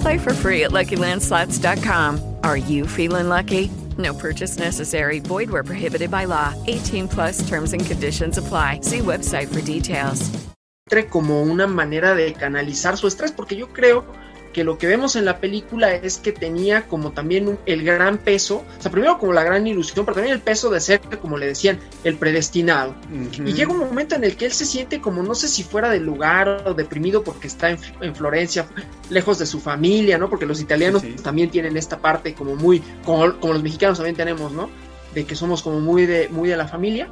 Play for free at LuckyLandSlots.com. Are you feeling lucky? No purchase necessary. Void where prohibited by law. 18 plus terms and conditions apply. See website for details. como una manera de canalizar su estrés, porque yo creo que lo que vemos en la película es que tenía como también un- el gran peso, o sea, primero como la gran ilusión, pero también el peso de ser, como le decían, el predestinado. Y llega un momento en el que él se siente como no sé si fuera del lugar o deprimido porque está en, en Florencia, lejos de su familia, ¿no? Porque los italianos también tienen esta parte como muy, como, como los mexicanos también tenemos, ¿no? De que somos como muy de, muy de la familia.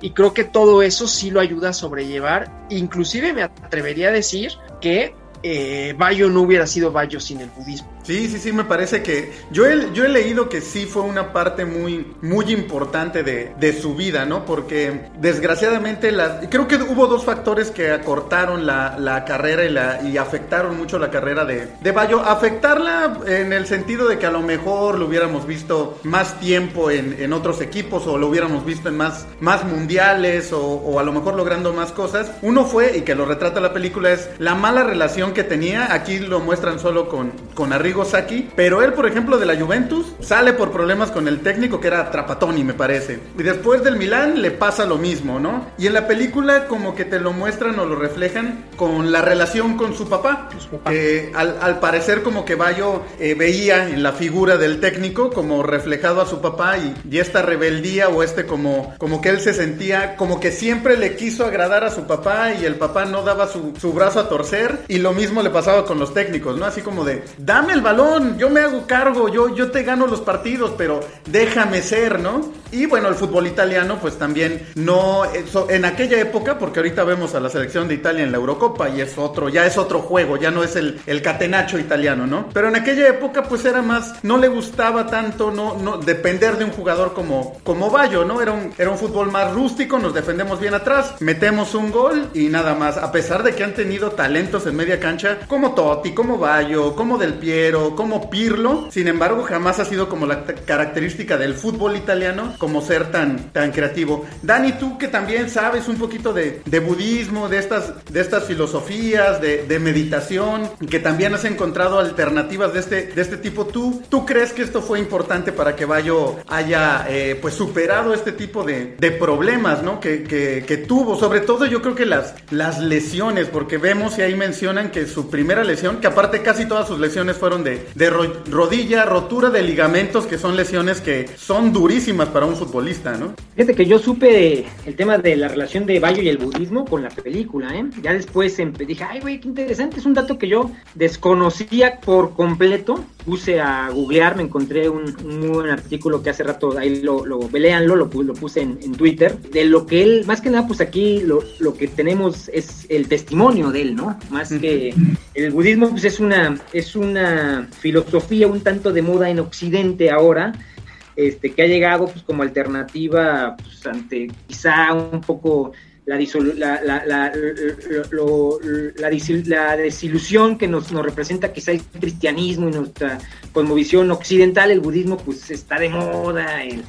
Y creo que todo eso sí lo ayuda a sobrellevar. Inclusive me atrevería a decir que eh, Bayo no hubiera sido Bayo sin el budismo. Sí, sí, sí, me parece que yo he, yo he leído que sí fue una parte muy, muy importante de, de su vida, ¿no? Porque desgraciadamente las, creo que hubo dos factores que acortaron la, la carrera y, y afectaron mucho la carrera de, de Bayo. Afectarla en el sentido de que a lo mejor lo hubiéramos visto más tiempo en, en otros equipos o lo hubiéramos visto en más, más mundiales o, o a lo mejor logrando más cosas. Uno fue, y que lo retrata la película, es la mala relación que tenía. Aquí lo muestran solo con, con Arrigo Sacchi. Pero él, por ejemplo, de la Juventus, sale por problemas con el técnico que era Trapattoni, me parece. Y después del Milán le pasa lo mismo, ¿no? Y en la película como que te lo muestran o lo reflejan con la relación con su papá. Que al, al parecer como que Bayo eh, veía en la figura del técnico como reflejado a su papá y, y esta rebeldía o este como, como que él se sentía como que siempre le quiso agradar a su papá y el papá no daba su, su brazo a torcer y lo mismo le pasaba con los técnicos, ¿no? Así como de, dame el balón, yo me hago cargo, yo, yo te gano los partidos, pero déjame ser, ¿no? Y bueno, el fútbol italiano pues también no, eso, en aquella época, porque ahorita vemos a la selección de Italia en la Eurocopa y es otro, ya es otro juego, ya no es el, el catenacho italiano, ¿no? Pero en aquella época pues era más, no le gustaba tanto no, no depender de un jugador como, como Bayo, ¿no? Era un, era un fútbol más rústico, nos defendemos bien atrás, metemos un gol y nada más, a pesar de que han tenido talentos en media cancha como Totti, como Bayo, como Del Piero, como Pirlo, sin embargo jamás ha sido como la característica del fútbol italiano ser tan, tan creativo. Dani, tú que también sabes un poquito de, de budismo, de estas, de estas filosofías, de, de meditación, que también has encontrado alternativas de este, de este tipo, ¿tú, ¿tú crees que esto fue importante para que Bayo haya eh, pues superado este tipo de, de problemas ¿no? que, que- tuvo? Sobre todo yo creo que las, las lesiones, porque vemos y ahí mencionan que su primera lesión, que aparte casi todas sus lesiones fueron de, de ro- rodilla, rotura de ligamentos, que son lesiones que son durísimas para un futbolista, ¿no? Fíjate que yo supe el tema de la relación de Bayo y el budismo con la película, ¿eh? Ya después dije, ay, güey, qué interesante, es un dato que yo desconocía por completo. Puse a googlear, me encontré un, un muy buen artículo que hace rato, ahí lo, lo léanlo, lo, lo puse en, en Twitter, de lo que él, más que nada, pues aquí lo, lo que tenemos es el testimonio de él, ¿no? Más que el budismo, pues es una, es una filosofía un tanto de moda en Occidente ahora, este, que ha llegado pues, como alternativa pues, ante quizá un poco la, la, la, lo- la desilusión que nos, representa quizá el cristianismo y nuestra cosmovisión occidental, el budismo pues está de moda, el,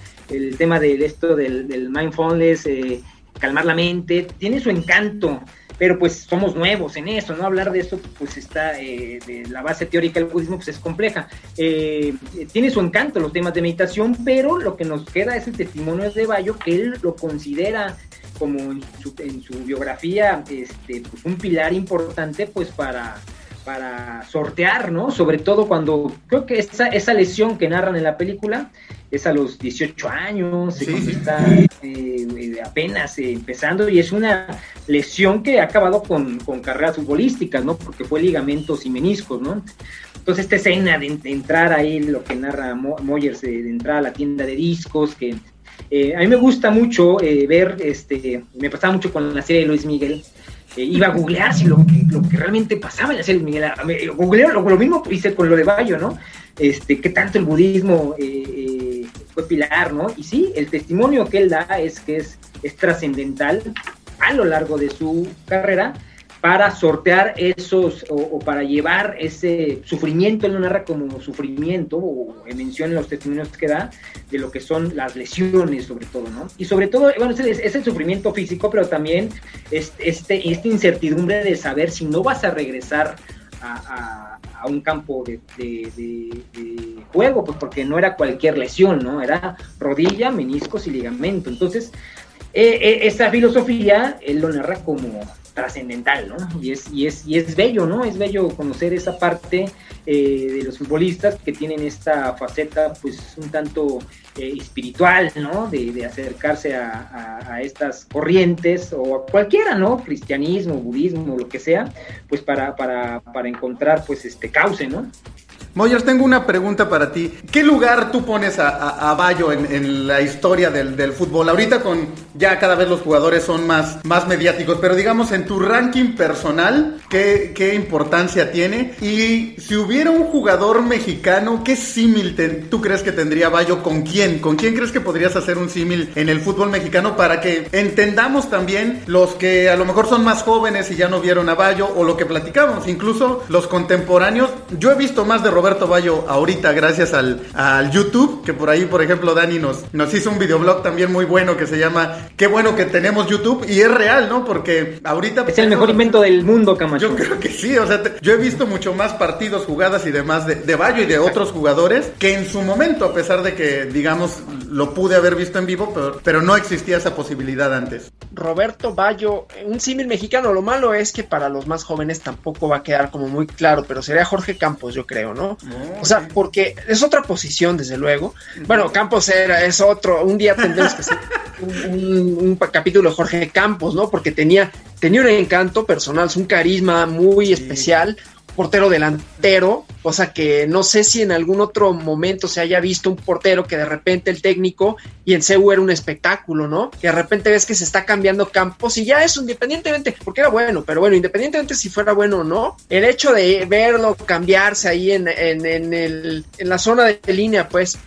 tema de esto del, del mindfulness, eh, calmar la mente, tiene su encanto, pero pues somos nuevos en eso, ¿no? Hablar de eso pues está, eh, de la base teórica del budismo pues es compleja. Eh, tiene su encanto los temas de meditación, pero lo que nos queda es el testimonio de Bayo, que él lo considera como en su, en su biografía este, pues un pilar importante pues para, para sortear, ¿no? Sobre todo cuando creo que esa, esa lesión que narran en la película es a los 18 años, Sí, cuando está eh, apenas eh, empezando y es una lesión que ha acabado con, con carreras futbolísticas, ¿no? Porque fue ligamentos y meniscos, ¿no? Entonces esta escena de, de entrar ahí, lo que narra Mo- Moyers, eh, de entrar a la tienda de discos, que eh, a mí me gusta mucho eh, ver, este, me pasaba mucho con la serie de Luis Miguel, eh, iba a googlear si lo, lo que realmente pasaba en la serie Miguel, googleo lo, lo mismo hice con lo de Bayo, ¿no? Este, qué tanto el budismo eh, eh, fue pilar, ¿no? Y sí, el testimonio que él da es que es, es trascendental a lo largo de su carrera para sortear esos o, para llevar ese sufrimiento, él lo narra como sufrimiento o menciona en los testimonios que da de lo que son las lesiones sobre todo, ¿no? Y sobre todo, bueno, es, el sufrimiento físico, pero también es- este, esta incertidumbre de saber si no vas a regresar a, un campo de juego, pues porque no era cualquier lesión, ¿no? Era rodilla, meniscos y ligamento. Entonces, eh, eh, esa filosofía él lo narra como trascendental, ¿no? Y es, y, es, y es bello, ¿no? Es bello conocer esa parte eh, de los futbolistas que tienen esta faceta, pues, un tanto eh, espiritual, ¿no? De, de acercarse a, a- a estas corrientes o a cualquiera, ¿no? Cristianismo, budismo, lo que sea, pues para, para, para encontrar, pues, este cauce, ¿no? Moyers, tengo una pregunta para ti. ¿Qué lugar tú pones a, a- a Bayo en, en la historia del, del fútbol? Ahorita con ya cada vez los jugadores son más, más mediáticos, pero digamos en tu ranking personal, ¿qué, qué importancia tiene? Y si hubiera un jugador mexicano, ¿qué símil tú crees que tendría Bayo? ¿Con quién? ¿Con quién crees que podrías hacer un símil en el fútbol mexicano para que entendamos también los que a lo mejor son más jóvenes y ya no vieron a Bayo o lo que platicamos, incluso los contemporáneos? Yo he visto más de Roberto Bayo ahorita gracias al, al YouTube, que por ahí, por ejemplo, Dani nos, nos hizo un videoblog también muy bueno que se llama Qué bueno que tenemos YouTube y es real, ¿no? Porque ahorita... Es el mejor invento del mundo, Camacho. Yo creo que sí, o sea, te- yo he visto mucho más partidos, jugadas y demás de, de Bayo y de otros jugadores que en su momento, a pesar de que, digamos, lo pude haber visto en vivo, pero, pero no existía esa posibilidad antes. Roberto Bayo, un símil mexicano. Lo malo es que para los más jóvenes tampoco va a quedar como muy claro, pero sería Jorge Campos, yo creo, ¿no? O sea, porque es otra posición, desde luego. Bueno, Campos era, es otro. Un día tendremos que hacer *laughs* un, un- un pa- capítulo de Jorge Campos, ¿no? Porque tenía, tenía un encanto personal, un carisma muy especial. Portero delantero, cosa que no sé si en algún otro momento se haya visto un portero que de repente el técnico y en CEU era un espectáculo, ¿no? Que de repente ves que se está cambiando campos y ya eso, independientemente, porque era bueno, pero bueno, independientemente si fuera bueno o no, el hecho de verlo cambiarse ahí en, en, en el, en la zona de línea, pues,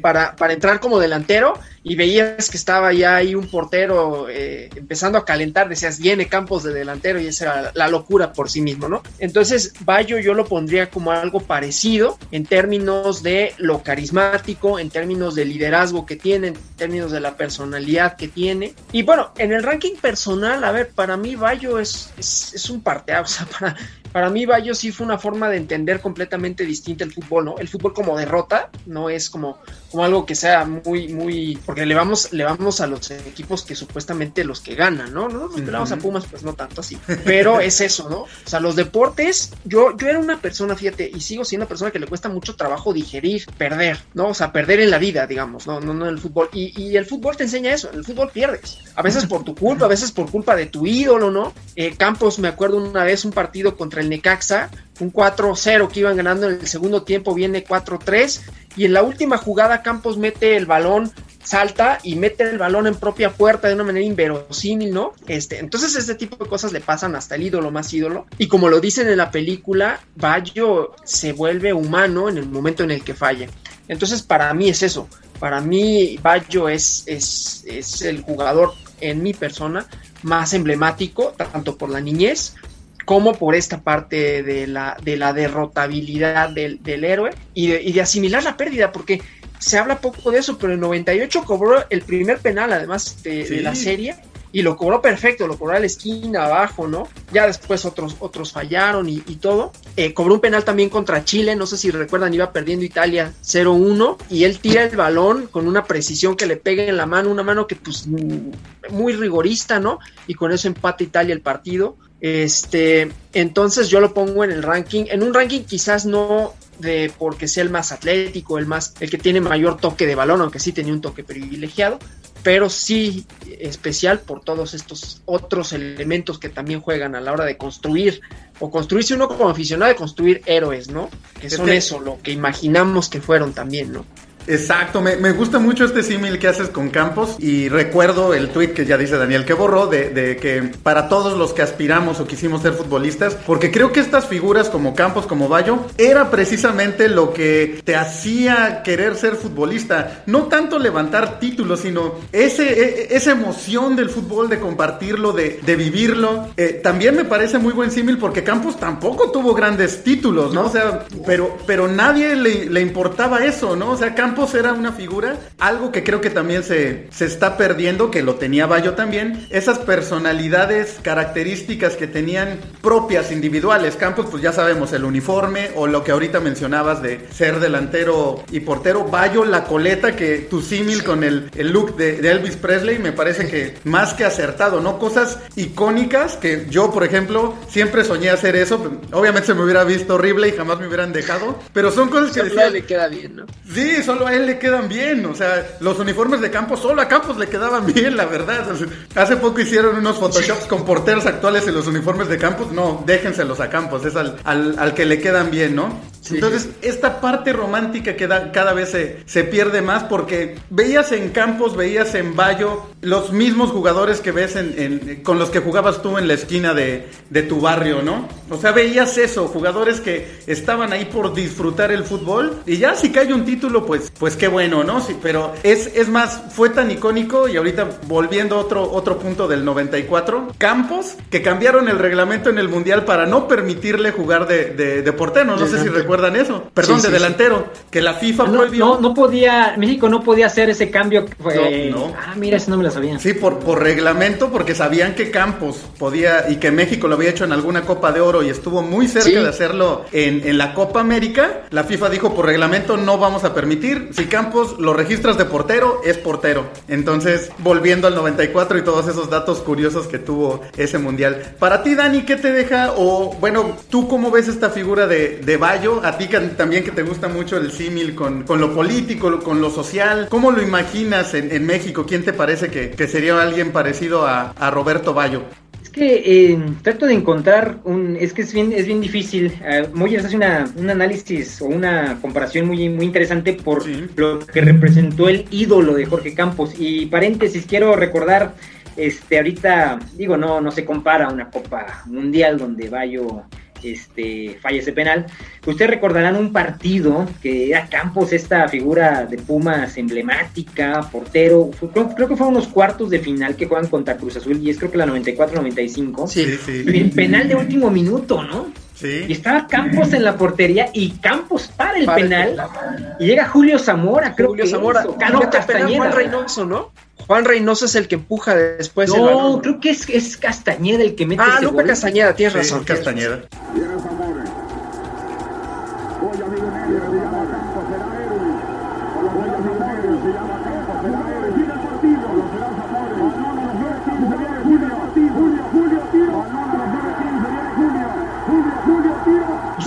Para, para entrar como delantero y veías que estaba ya ahí un portero eh, empezando a calentar, decías, viene Campos de delantero y esa era la locura por sí mismo, ¿no? Entonces, Bayo yo lo pondría como algo parecido en términos de lo carismático, en términos de liderazgo que tiene, en términos de la personalidad que tiene. Y bueno, en el ranking personal, a ver, para mí Bayo es, es, es un parteado, *laughs* o sea, para, para mí Bayo sí fue una forma de entender completamente distinta el fútbol, ¿no? El fútbol como derrota, no es como, como algo que sea muy, muy, porque le vamos, le vamos a los equipos que supuestamente los que ganan, ¿no? Que le vamos a Pumas, pues no tanto así, pero *laughs* es eso, ¿no? O sea, los deportes, yo, yo era una persona, fíjate, y sigo siendo una persona que le cuesta mucho trabajo digerir, perder, ¿no? O sea, perder en la vida, digamos, no, no, no en el fútbol. Y, y el fútbol te enseña eso, en el fútbol pierdes. A veces por tu culpa, a veces por culpa de tu ídolo, ¿no? Eh, Campos, me acuerdo una vez un partido contra el Necaxa, un 4-0 que iban ganando en el segundo tiempo, viene 4-3, y en la última jugada Campos mete el balón salta y mete el balón en propia puerta de una manera inverosímil, ¿no? Este, entonces este tipo de cosas le pasan hasta el ídolo más ídolo. Y como lo dicen en la película, Bayo se vuelve humano en el momento en el que falla. Entonces para mí es eso. Para mí Bayo es, es, es el jugador en mi persona más emblemático, tanto por la niñez como por esta parte de la, de la derrotabilidad del, del héroe y de, y de asimilar la pérdida, porque se habla poco de eso, pero en 98 cobró el primer penal, además de, Sí. de la serie, y lo cobró perfecto, lo cobró a la esquina, abajo, ¿no? Ya después otros, otros fallaron y, y todo. Eh, cobró un penal también contra Chile, no sé si recuerdan, iba perdiendo Italia 0-1, y él tira el balón con una precisión que le pega en la mano, una mano que pues mm, muy rigorista, ¿no? Y con eso empata Italia el partido. Este, entonces yo lo pongo en el ranking, en un ranking quizás no de porque sea el más atlético, el más, el que tiene mayor toque de balón, aunque sí tenía un toque privilegiado, pero sí especial por todos estos otros elementos que también juegan a la hora de construir o construirse uno como aficionado de construir héroes, ¿no? Que son Este- eso, lo que imaginamos que fueron también, ¿no? Exacto, me, me gusta mucho este símil que haces con Campos y recuerdo el tweet que ya dice Daniel que borró de, de que para todos los que aspiramos o quisimos ser futbolistas, porque creo que estas figuras como Campos, como Bayo, era precisamente lo que te hacía querer ser futbolista, no tanto levantar títulos, sino ese, e- esa emoción del fútbol, de compartirlo, de, de vivirlo. Eh, también me parece muy buen símil porque Campos tampoco tuvo grandes títulos, ¿no? O sea, pero, pero nadie le, le importaba eso, ¿no? O sea, Campos era una figura, algo que creo que también se, se está perdiendo, que lo tenía Bayo también, esas personalidades, características que tenían propias, individuales. Campos, pues ya sabemos, el uniforme o lo que ahorita mencionabas de ser delantero y portero. Bayo, la coleta, que tu símil con el, el look de, de Elvis Presley me parece que más que acertado, ¿no? Cosas icónicas que yo, por ejemplo, siempre soñé hacer eso. Obviamente se me hubiera visto horrible y jamás me hubieran dejado, pero son cosas que Solo le queda bien, ¿no? Sí, solo a él le quedan bien. O sea, los uniformes de Campos, solo a Campos le quedaban bien, la verdad. O sea, hace poco hicieron unos photoshops con porteros actuales en los uniformes de Campos. No, déjenselos a Campos, es al, al- al que le quedan bien, ¿no? Entonces, esta parte romántica que da- cada vez se, se pierde más porque veías en Campos, veías en Bayo los mismos jugadores que ves en, en- con los que jugabas tú en la esquina de, de tu barrio, ¿no? O sea, veías eso, jugadores que estaban ahí por disfrutar el fútbol y ya si cae un título, pues, pues qué bueno, ¿no? Sí, pero es, es más, fue tan icónico y ahorita volviendo a otro, otro punto del 94, Campos, que cambiaron el reglamento en el Mundial para no permitirle jugar de, de, de portero, no sé si recuerdan eso, perdón, Sí, de sí, delantero, que la FIFA No, prohibió. no, no podía, México no podía hacer ese cambio. eh, No, no. Ah, mira, eso no me lo sabía. Sí, por, por reglamento, porque sabían que Campos podía y que México lo había hecho en alguna Copa de Oro y estuvo muy cerca de hacerlo en, en la Copa América. La FIFA dijo por reglamento no vamos a permitir. Si Campos lo registras de portero, es portero. Entonces, volviendo al 94 y todos esos datos curiosos que tuvo ese mundial. Para ti, Dani, ¿qué te deja? O bueno, ¿tú cómo ves esta figura de, de Bayo? A ti también que te gusta mucho el símil con, con lo político, con lo social. ¿Cómo lo imaginas en, en México? ¿Quién te parece que, que sería alguien parecido a, a Roberto Bayo? Que eh, trato de encontrar un, es que es bien, es bien difícil. Eh, Moyers hace una, un análisis o una comparación muy, muy interesante por lo que representó el ídolo de Jorge Campos. Y paréntesis, quiero recordar, este, ahorita, digo, no, no se compara a una Copa Mundial donde Bayo este, falla ese penal. Ustedes recordarán un partido que era Campos, esta figura de Pumas emblemática, portero. Fue- creo, creo que fueron unos cuartos de final que juegan contra Cruz Azul y es creo que la 94-95. Sí, sí. El penal de último minuto, ¿no? Sí. Y estaba Campos en la portería y Campos para el Para el penal. Y llega Julio Zamora, creo Julio que Zamora. Cano Castañeda. Juan Reynoso, ¿no? Juan Reynoso es el que empuja después el No, balón. creo que es, es Castañeda el que mete Ah, ese gol. Castañeda, tienes Sí, razón. tienes Castañeda.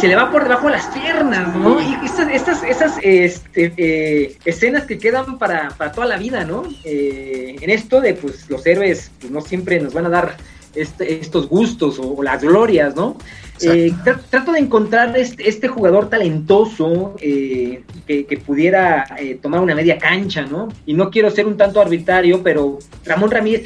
Se le va por debajo de las piernas, ¿no? Y estas, estas, esas este, eh, escenas que quedan para, para toda la vida, ¿no? Eh, en esto de, pues, los héroes pues, no siempre nos van a dar este- estos gustos o, o las glorias, ¿no? Eh, tra- trato de encontrar este, este jugador talentoso eh, que, que pudiera eh, tomar una media cancha, ¿no? Y no quiero ser un tanto arbitrario, pero Ramón Ramírez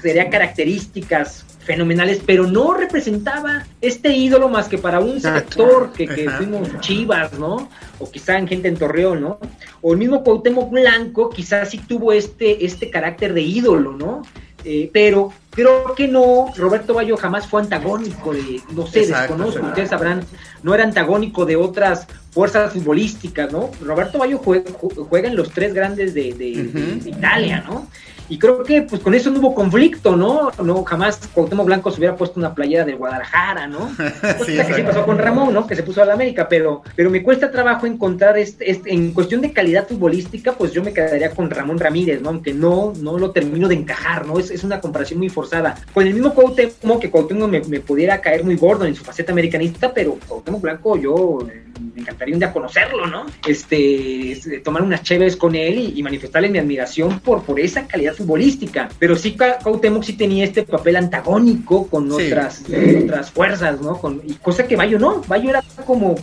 tenía características fenomenales, pero no representaba este ídolo más que para un sector que, que fuimos chivas, ¿no? O quizá en gente en Torreón, ¿no? O el mismo Cuauhtémoc Blanco quizás sí tuvo este, este carácter de ídolo, ¿no? Eh, pero creo que no, Roberto Bayo jamás fue antagónico de, no sé, Exacto, desconozco, ustedes sabrán, no era antagónico de otras fuerzas futbolísticas, ¿no? Roberto Bayo jue- ju- juega en los tres grandes de, de- Italia, ¿no? Y creo que pues con eso no hubo conflicto, ¿no? No, jamás Cuauhtémoc Blanco se hubiera puesto una playera de Guadalajara, ¿no? *laughs* Sí, Cosa que sí pasó con Ramón, ¿no? Que se puso a la América, pero, pero me cuesta trabajo encontrar este, este- en cuestión de calidad futbolística, pues yo me quedaría con Ramón Ramírez, ¿no? Aunque no, no lo termino de encajar, ¿no? Es, es una comparación muy forzada. Con el mismo Cuauhtémoc, que Cuauhtémoc me, me pudiera caer muy gordo en su faceta americanista, pero Cuauhtémoc Blanco yo eh, me encantaría un día conocerlo, ¿no? Este, este, tomar unas chéves con él y, y manifestarle mi admiración por, por esa calidad futbolística. Pero sí, Cuauhtémoc sí tenía este papel antagónico con Sí. otras, eh, otras fuerzas, ¿no? Con, y cosa que Bayo no, Bayo era como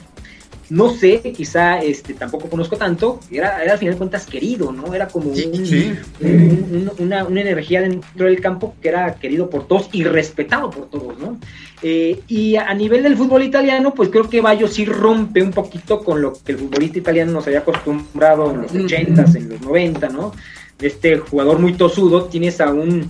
no sé, quizá este, tampoco conozco tanto, era, era al final de cuentas querido, ¿no? Era como un- Sí. un- un- una, una energía dentro del campo que era querido por todos y respetado por todos, ¿no? Eh, y a, a nivel del fútbol italiano, pues creo que Bayo sí rompe un poquito con lo que el futbolista italiano nos había acostumbrado en los 80s, en los 90, ¿no? De este jugador muy tosudo, tienes a un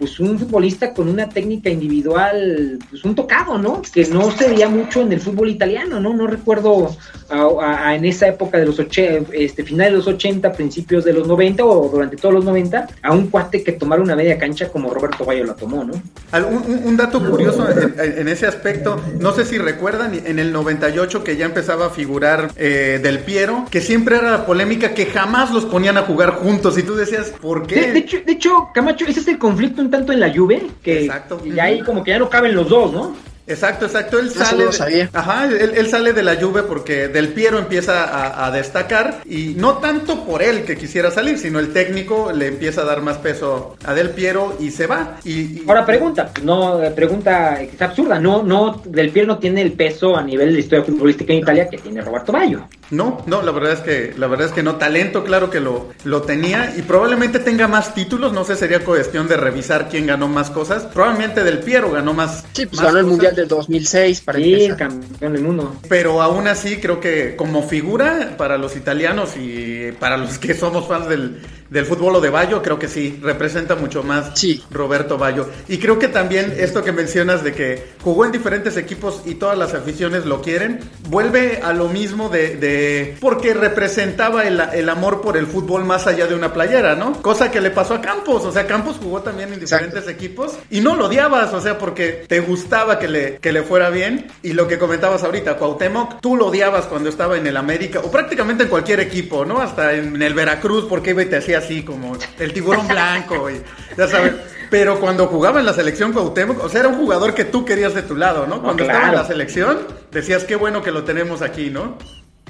pues un futbolista con una técnica individual, pues un tocado, ¿no? Que no se veía mucho en el fútbol italiano, ¿no? No recuerdo a- a- a en esa época de los oche- este, finales de los 80, principios de los 90 o durante todos los 90, a un cuate que tomara una media cancha como Roberto Bayo la tomó, ¿no? Un, un- dato curioso en, en ese aspecto, no sé si recuerdan, en el 98 que ya empezaba a figurar eh, Del Piero, que siempre era la polémica que jamás los ponían a jugar juntos y tú decías, ¿por De, de qué? hecho, de hecho, Camacho, ese es el conflicto tanto en la Juve, que ya ahí como que ya no caben los dos, ¿no? Exacto, exacto. Él Eso sale, no lo de- sabía. ajá, él, él sale de la Juve porque Del Piero empieza a, a destacar y no tanto por él que quisiera salir, sino el técnico le empieza a dar más peso a Del Piero y se va. Y, y- Ahora pregunta, no, pregunta que es absurda, no, no, Del Piero no tiene el peso a nivel de historia futbolística en Italia que tiene Roberto Bayo. No, no, la verdad es que la verdad es que no talento, claro que lo, lo tenía y probablemente tenga más títulos, no sé, sería cuestión de revisar quién ganó más cosas. Probablemente Del Piero ganó más. Sí, pues más ganó el cosas. Mundial del 2006 para Sí, empezar. campeón del mundo. Pero aún así creo que como figura para los italianos y para los que somos fans del, del fútbol o de Bayo, creo que sí, representa mucho más Roberto Bayo. Y creo que también esto que mencionas de que jugó en diferentes equipos y todas las aficiones lo quieren, vuelve a lo mismo de... de- porque representaba el, el amor por el fútbol más allá de una playera, ¿no? Cosa que le pasó a Campos, o sea, Campos jugó también en diferentes equipos y no lo odiabas, o sea, porque te gustaba que le, que le fuera bien. Y lo que comentabas ahorita, Cuauhtémoc, tú lo odiabas cuando estaba en el América o prácticamente en cualquier equipo, ¿no? Hasta en el Veracruz, porque iba y te hacía así como el tiburón blanco y ya sabes. Pero cuando jugaba en la selección Cuauhtémoc, o sea, era un jugador que tú querías de tu lado, ¿no? Cuando estaba en la selección, decías, qué bueno que lo tenemos aquí, ¿no?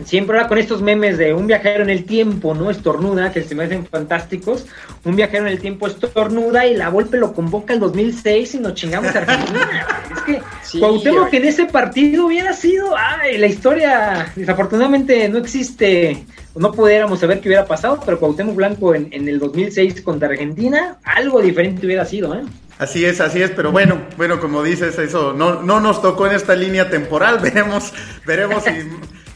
Siempre ahora con estos memes de un viajero en el tiempo, ¿no? Estornuda, que se me hacen fantásticos. Un viajero en el tiempo estornuda y la Volpe lo convoca el 2006 y nos chingamos a Argentina. *laughs* es que Cuauhtémoc oye. en ese partido hubiera sido, ay, la historia desafortunadamente no existe. No pudiéramos saber qué hubiera pasado, pero Cuauhtémoc Blanco en, en el 2006 contra Argentina, algo diferente hubiera sido, ¿eh? Así es, así es, pero bueno, bueno, como dices, eso no, no nos tocó en esta línea temporal, *laughs* veremos, veremos si,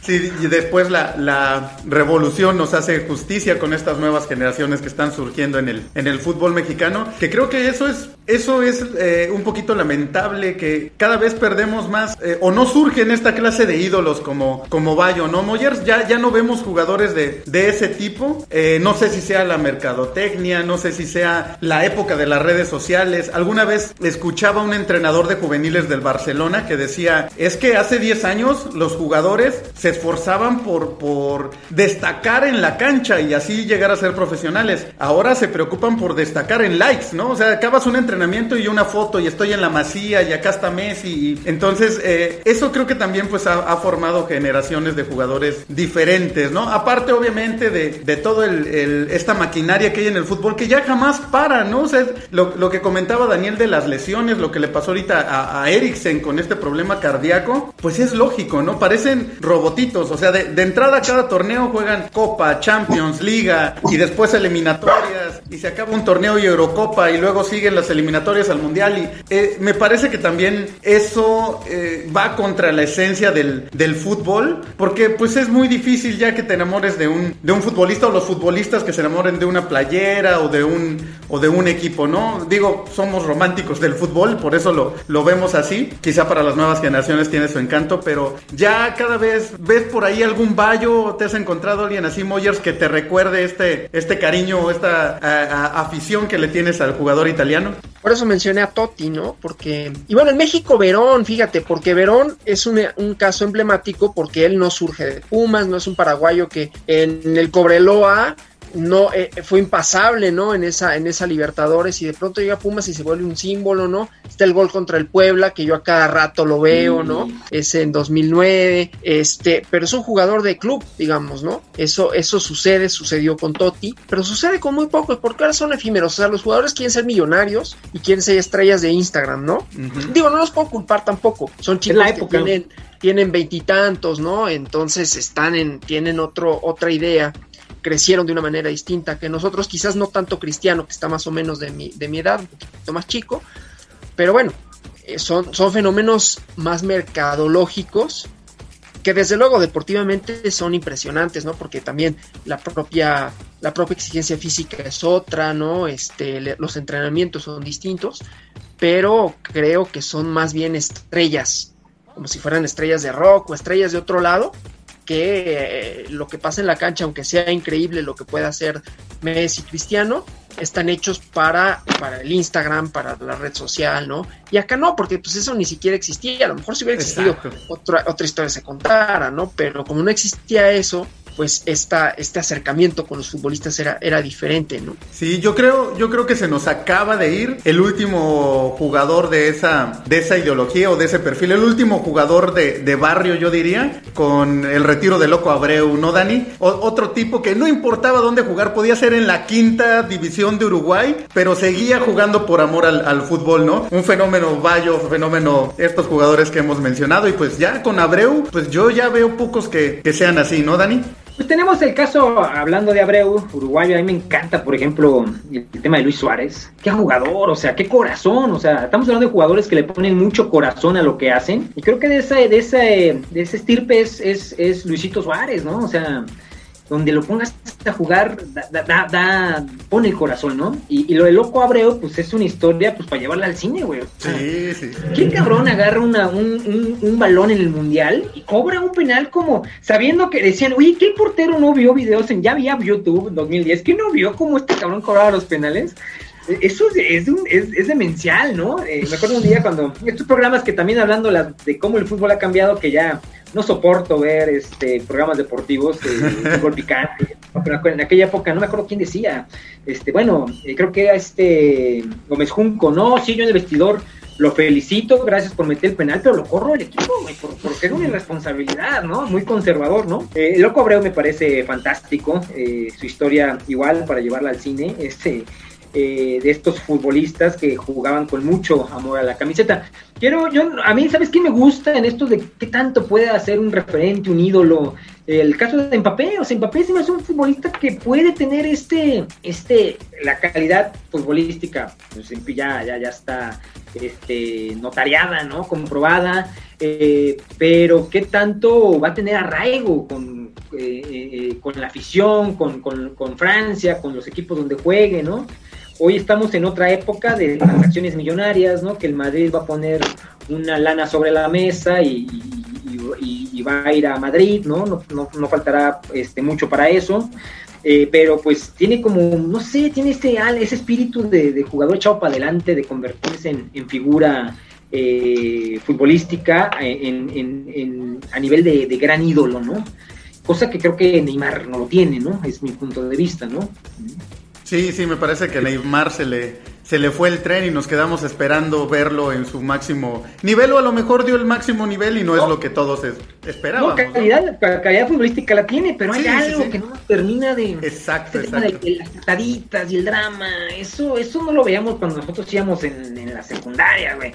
si después la, la revolución nos hace justicia con estas nuevas generaciones que están surgiendo en el, en el fútbol mexicano, que creo que eso es, eso es eh, un poquito lamentable, que cada vez perdemos más, eh, o no surgen esta clase de ídolos como, como Bayo, ¿no? Moyers, ya, ya no vemos jugadores de, de ese tipo, eh, no sé si sea la mercadotecnia, no sé si sea la época de las redes sociales, alguna vez escuchaba un entrenador de juveniles del Barcelona que decía, es que hace 10 años los jugadores se esforzaban por, por destacar en la cancha y así llegar a ser profesionales. Ahora se preocupan por destacar en likes, ¿no? O sea, acabas un entrenamiento y una foto y estoy en la masía y acá está Messi. entonces, eh, eso creo que también pues ha, formado generaciones de jugadores diferentes, ¿no? Aparte, obviamente, de, de todo el, esta maquinaria que hay en el fútbol que ya jamás para, ¿no? O sea, lo, lo que comentaba Daniel de las lesiones, lo que le pasó ahorita a, a con este problema cardíaco, pues es lógico, ¿no? Parecen robotitos, o sea, de, de entrada cada torneo juegan Copa, Champions, Liga y después eliminatorias y se acaba un torneo y Eurocopa y luego siguen las eliminatorias al Mundial y eh, me parece que también eso eh, va contra la esencia del, del fútbol porque pues es muy difícil ya que te enamores de un, de un futbolista o los futbolistas que se enamoren de una playera o de un, o de un equipo, ¿no? Digo, somos románticos del fútbol, por eso lo, lo vemos así. Quizá para las nuevas generaciones tiene su encanto, pero ya cada vez ves por ahí algún vallo, te has encontrado alguien así, Moyers, que te recuerde este, este cariño o esta afición que le tienes al jugador italiano. Por eso mencioné a Totti, ¿no? Porque. Y bueno, en México, Verón, fíjate, porque Verón es un, un caso emblemático porque él no surge de Pumas, no es un paraguayo que en el Cobreloa no eh, fue impasable, ¿no? En esa, en esa Libertadores y de pronto llega Pumas y se vuelve un símbolo, ¿no? Está el gol contra el Puebla, que yo a cada rato lo veo, ¿no? Es en 2009, este, pero es un jugador de club, digamos, ¿no? Eso, eso sucede, sucedió con Totti, pero sucede con muy pocos, porque ahora son efímeros, o sea, los jugadores quieren ser millonarios y quieren ser estrellas de Instagram, ¿no? Digo, no los puedo culpar tampoco, son chicos la que época. tienen tienen veintitantos, ¿no? Entonces están en, tienen otro, otra idea, crecieron de una manera distinta que nosotros, quizás no tanto Cristiano, que está más o menos de mi, de mi edad, un poquito más chico, pero bueno, eh, son, son fenómenos más mercadológicos que desde luego deportivamente son impresionantes, ¿no? Porque también la propia, la propia exigencia física es otra, ¿no? Este, los entrenamientos son distintos, pero creo que son más bien estrellas, como si fueran estrellas de rock o estrellas de otro lado, que eh, lo que pasa en la cancha, aunque sea increíble lo que pueda hacer Messi Cristiano, están hechos para, para el Instagram, para la red social, ¿no? Y acá no, porque pues eso ni siquiera existía. A lo mejor si hubiera existido otra, otra historia se contara, ¿no? Pero como no existía eso, pues esta, este acercamiento con los futbolistas era, era diferente, ¿no? Sí, yo creo, yo creo que se nos acaba de ir el último jugador de esa, de esa ideología o de ese perfil, el último jugador de, de barrio, yo diría, con el retiro de Loco Abreu, ¿no, Dani? O- otro tipo que no importaba dónde jugar, podía ser en la quinta división de Uruguay, pero seguía jugando por amor al, fútbol, ¿no? Un fenómeno Bayo, fenómeno estos jugadores que hemos mencionado, y pues ya con Abreu, pues yo ya veo pocos que, que sean así, ¿no, Dani? Pues tenemos el caso, hablando de Abreu, uruguayo, a mí me encanta, por ejemplo, el, tema de Luis Suárez. Qué jugador, o sea, qué corazón, o sea, estamos hablando de jugadores que le ponen mucho corazón a lo que hacen. Y creo que de esa, de esa, de ese estirpe es, es, es Luisito Suárez, ¿no? O sea, donde lo pongas a jugar, da, da, da- pone el corazón, ¿no? Y, y lo de Loco Abreu, pues es una historia, pues para llevarla al cine, güey. O sea, Sí, sí. ¿Qué cabrón agarra una, un, un- un balón en el mundial y cobra un penal como sabiendo que decían, oye, ¿qué portero no vio videos en ya había YouTube en 2010? ¿Qué no vio cómo este cabrón cobraba los penales? Eh, Eso es, es, un- es- es demencial, ¿no? Eh, me acuerdo un día cuando estos programas que también hablando la- de cómo el fútbol ha cambiado, que ya no soporto ver este programas deportivos, eh, *laughs* fútbol picante, en aquella época no me acuerdo quién decía, este, bueno, eh, creo que era este Gómez Junco, no, sí, yo en el vestidor lo felicito, gracias por meter el penal, pero lo corro el equipo, güey, por- porque era una irresponsabilidad, ¿no? Muy conservador, ¿no? Eh, el Loco Abreu me parece fantástico, eh, su historia igual para llevarla al cine, este, eh, de estos futbolistas que jugaban con mucho amor a la camiseta. Quiero, yo, a mí, ¿sabes qué me gusta en esto de qué tanto puede hacer un referente, un ídolo? El caso de Mbappé, o sea, Mbappé me un futbolista que puede tener este, este, la calidad futbolística, pues ya, ya, ya está este, notariada, ¿no? Comprobada, eh, pero qué tanto va a tener arraigo con, eh, eh, con la afición, con, con Francia, con los equipos donde juegue, ¿no? Hoy estamos en otra época de transacciones millonarias, ¿no? Que el Madrid va a poner una lana sobre la mesa y, va a ir a Madrid, ¿no? No, faltará este, mucho para eso. Eh, pero pues tiene como, no sé, tiene este, ese espíritu de, jugador echado para adelante, de convertirse en, figura eh, futbolística eh, en- a nivel de, de gran ídolo, ¿no? Cosa que creo que Neymar no lo tiene, ¿no? Es mi punto de vista, ¿no? Sí, sí, me parece que a Neymar se le, se le fue el tren y nos quedamos esperando verlo en su máximo nivel o a lo mejor dio el máximo nivel y no, es lo que todos esperábamos. ¿no? calidad, ca- calidad futbolística la tiene, pero hay Sí, algo sí. que no termina de... Exacto, este de, exacto. de las pataditas y el drama, eso, eso no lo veíamos cuando nosotros íbamos en, en la secundaria, güey.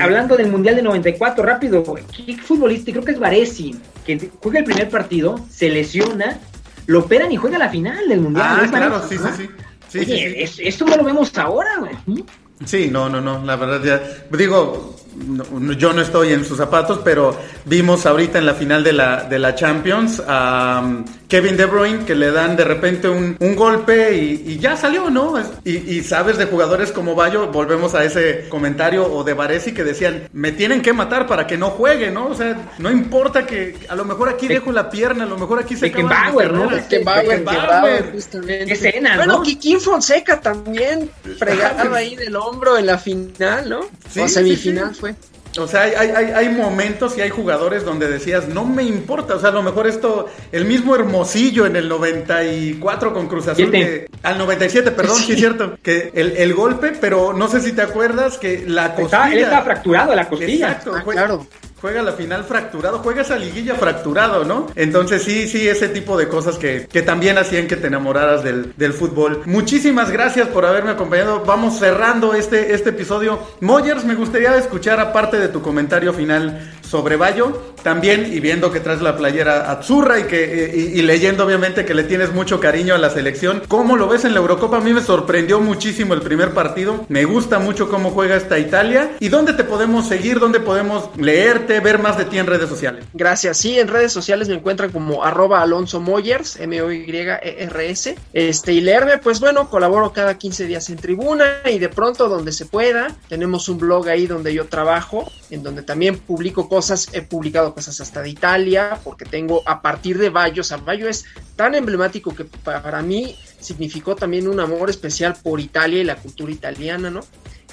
Hablando del Mundial de 94, rápido, güey, ¿qué futbolista? Creo que es Varesi, que juega el primer partido, se lesiona, lo operan y juega la final del Mundial. Ah, ¿es claro, sí, sí, sí. Sí, Oye, sí, sí. es- esto no lo vemos ahora, güey. Sí, no, no, no, la verdad ya, digo, no- yo no estoy en sus zapatos, pero vimos ahorita en la final de la, de la Champions a um, Kevin De Bruyne que le dan de repente un, un golpe y, y ya salió, ¿no? Y, y sabes de jugadores como Bayo, volvemos a ese comentario o de Varesi que decían, me tienen que matar para que no juegue, ¿no? O sea, no importa que a lo mejor aquí dejo la pierna, a lo mejor aquí se acaba Beckenbauer, ¿no? Beckenbauer, justamente. Qué escenas, bueno, ¿no? Kikín Fonseca también fregado ahí del hombro en la final, ¿no? Sí, o sí, semifinal sí. Fue. O sea, hay, hay, hay, momentos y hay jugadores donde decías, no me importa. O sea, a lo mejor esto, el mismo Hermosillo en el 94 con Cruz Azul, que, al 97, perdón, sí. es cierto, que el, el, golpe, pero no sé si te acuerdas que la costilla. Está, él está fracturado la costilla. Exacto, ah, claro juega la final fracturado, juega esa liguilla fracturado, ¿no? Entonces sí, sí, ese tipo de cosas que, que también hacían que te enamoraras del, del, fútbol. Muchísimas gracias por haberme acompañado. Vamos cerrando este, este episodio. Moyers, me gustaría escuchar aparte de tu comentario final sobre Bayo, también y viendo que traes la playera azurra y que y, y, leyendo obviamente que le tienes mucho cariño a la selección, ¿cómo lo ves en la Eurocopa? A mí me sorprendió muchísimo el primer partido, me gusta mucho cómo juega esta Italia. Y dónde te podemos seguir, dónde podemos leerte, ver más de ti en redes sociales. Gracias, sí, en redes sociales me encuentran como arroba Alonso Moyers, M-O-Y-E-R-S, este, y leerme, pues bueno, colaboro cada 15 días en tribuna y de pronto donde se pueda, tenemos un blog ahí donde yo trabajo, en donde también publico cosas cosas, he publicado cosas hasta de Italia, porque tengo a partir de Bayo, o sea, Bayo es tan emblemático que para mí significó también un amor especial por Italia y la cultura italiana, ¿no?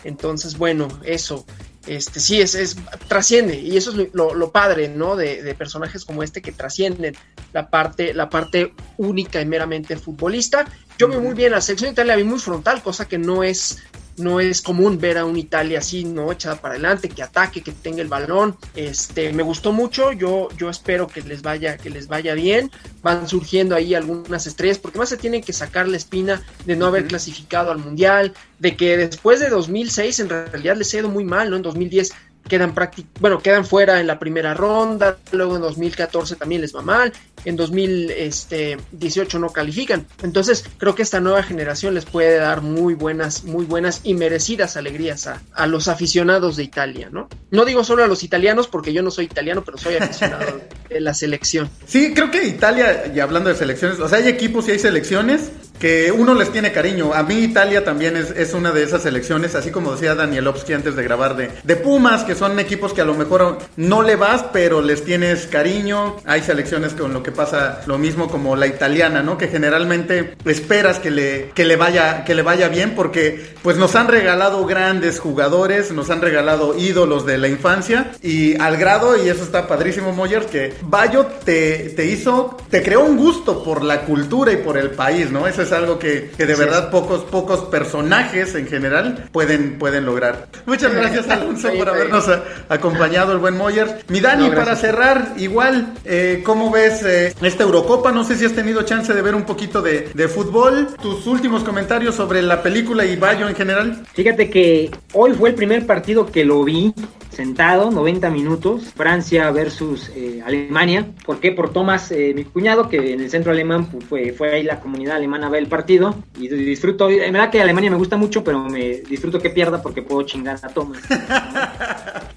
Entonces, bueno, eso, este sí es, es trasciende, y eso es lo, lo padre, ¿no? De, de, personajes como este que trascienden la parte, la parte única y meramente futbolista. Yo vi muy bien la selección de Italia, vi muy frontal, cosa que no es no es común ver a un Italia así, no echada para adelante, que ataque, que tenga el balón. Este, me gustó mucho, yo, yo espero que les vaya, que les vaya bien. Van surgiendo ahí algunas estrellas, porque más se tienen que sacar la espina de no haber clasificado al Mundial, de que después de 2006 en realidad les ha ido muy mal, ¿no? En 2010 quedan bueno, quedan fuera en la primera ronda, luego en 2014 también les va mal, en 2018 no califican. Entonces, creo que esta nueva generación les puede dar muy buenas, muy buenas y merecidas alegrías a, a los aficionados de Italia, ¿no? No digo solo a los italianos, porque yo no soy italiano, pero soy aficionado *laughs* de la selección. Sí, creo que Italia, y hablando de selecciones, o sea, hay equipos y hay selecciones que uno les tiene cariño. A mí Italia también es, es una de esas selecciones, así como decía Danielovsky antes de grabar, de, de Pumas, que son equipos que a lo mejor no le vas, pero les tienes cariño. Hay selecciones con lo que pasa lo mismo como la italiana, ¿no? Que generalmente esperas que le, que le, vaya, que le vaya bien porque pues nos han regalado grandes jugadores, nos han regalado ídolos de la infancia y al grado, y eso está padrísimo Moyer, que Bayo te, te hizo, te creó un gusto por la cultura y por el país, ¿no? Eso es algo que, que de verdad pocos, pocos personajes en general pueden, pueden lograr. Muchas gracias Alonso *laughs* por habernos a- acompañado, el buen Moyer. Mi Dani, No, para cerrar, igual, eh, ¿cómo ves eh, esta Eurocopa? No sé si has tenido chance de ver un poquito de, de fútbol. Tus últimos comentarios sobre la película y Bayo en general. Fíjate que hoy fue el primer partido que lo vi sentado, 90 minutos, Francia versus eh, Alemania. ¿Por qué? Por Tomás, eh, mi cuñado, que en el centro alemán pues, fue, fue ahí la comunidad alemana a ver el partido. Y disfruto, en verdad que Alemania me gusta mucho, pero me disfruto que pierda porque puedo chingar a Tomás. *laughs*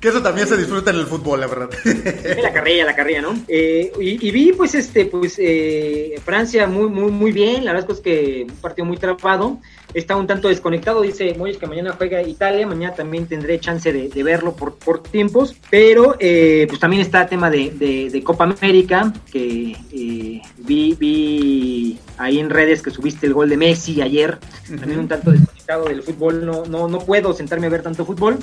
Que eso también se disfruta en el fútbol, la verdad. la carrilla, la carrilla, ¿no? Eh, y, y vi, pues, este, pues, eh, Francia muy, muy, muy bien. La verdad es que un partido muy trabado. Está un tanto desconectado. Dice Moyes que mañana juega Italia. Mañana también tendré chance de, de verlo por, por tiempos. Pero, eh, pues, también está el tema de, de- de Copa América. Que eh, vi, vi ahí en redes que subiste el gol de Messi ayer. También un tanto desconectado del fútbol. No, no, no puedo sentarme a ver tanto fútbol.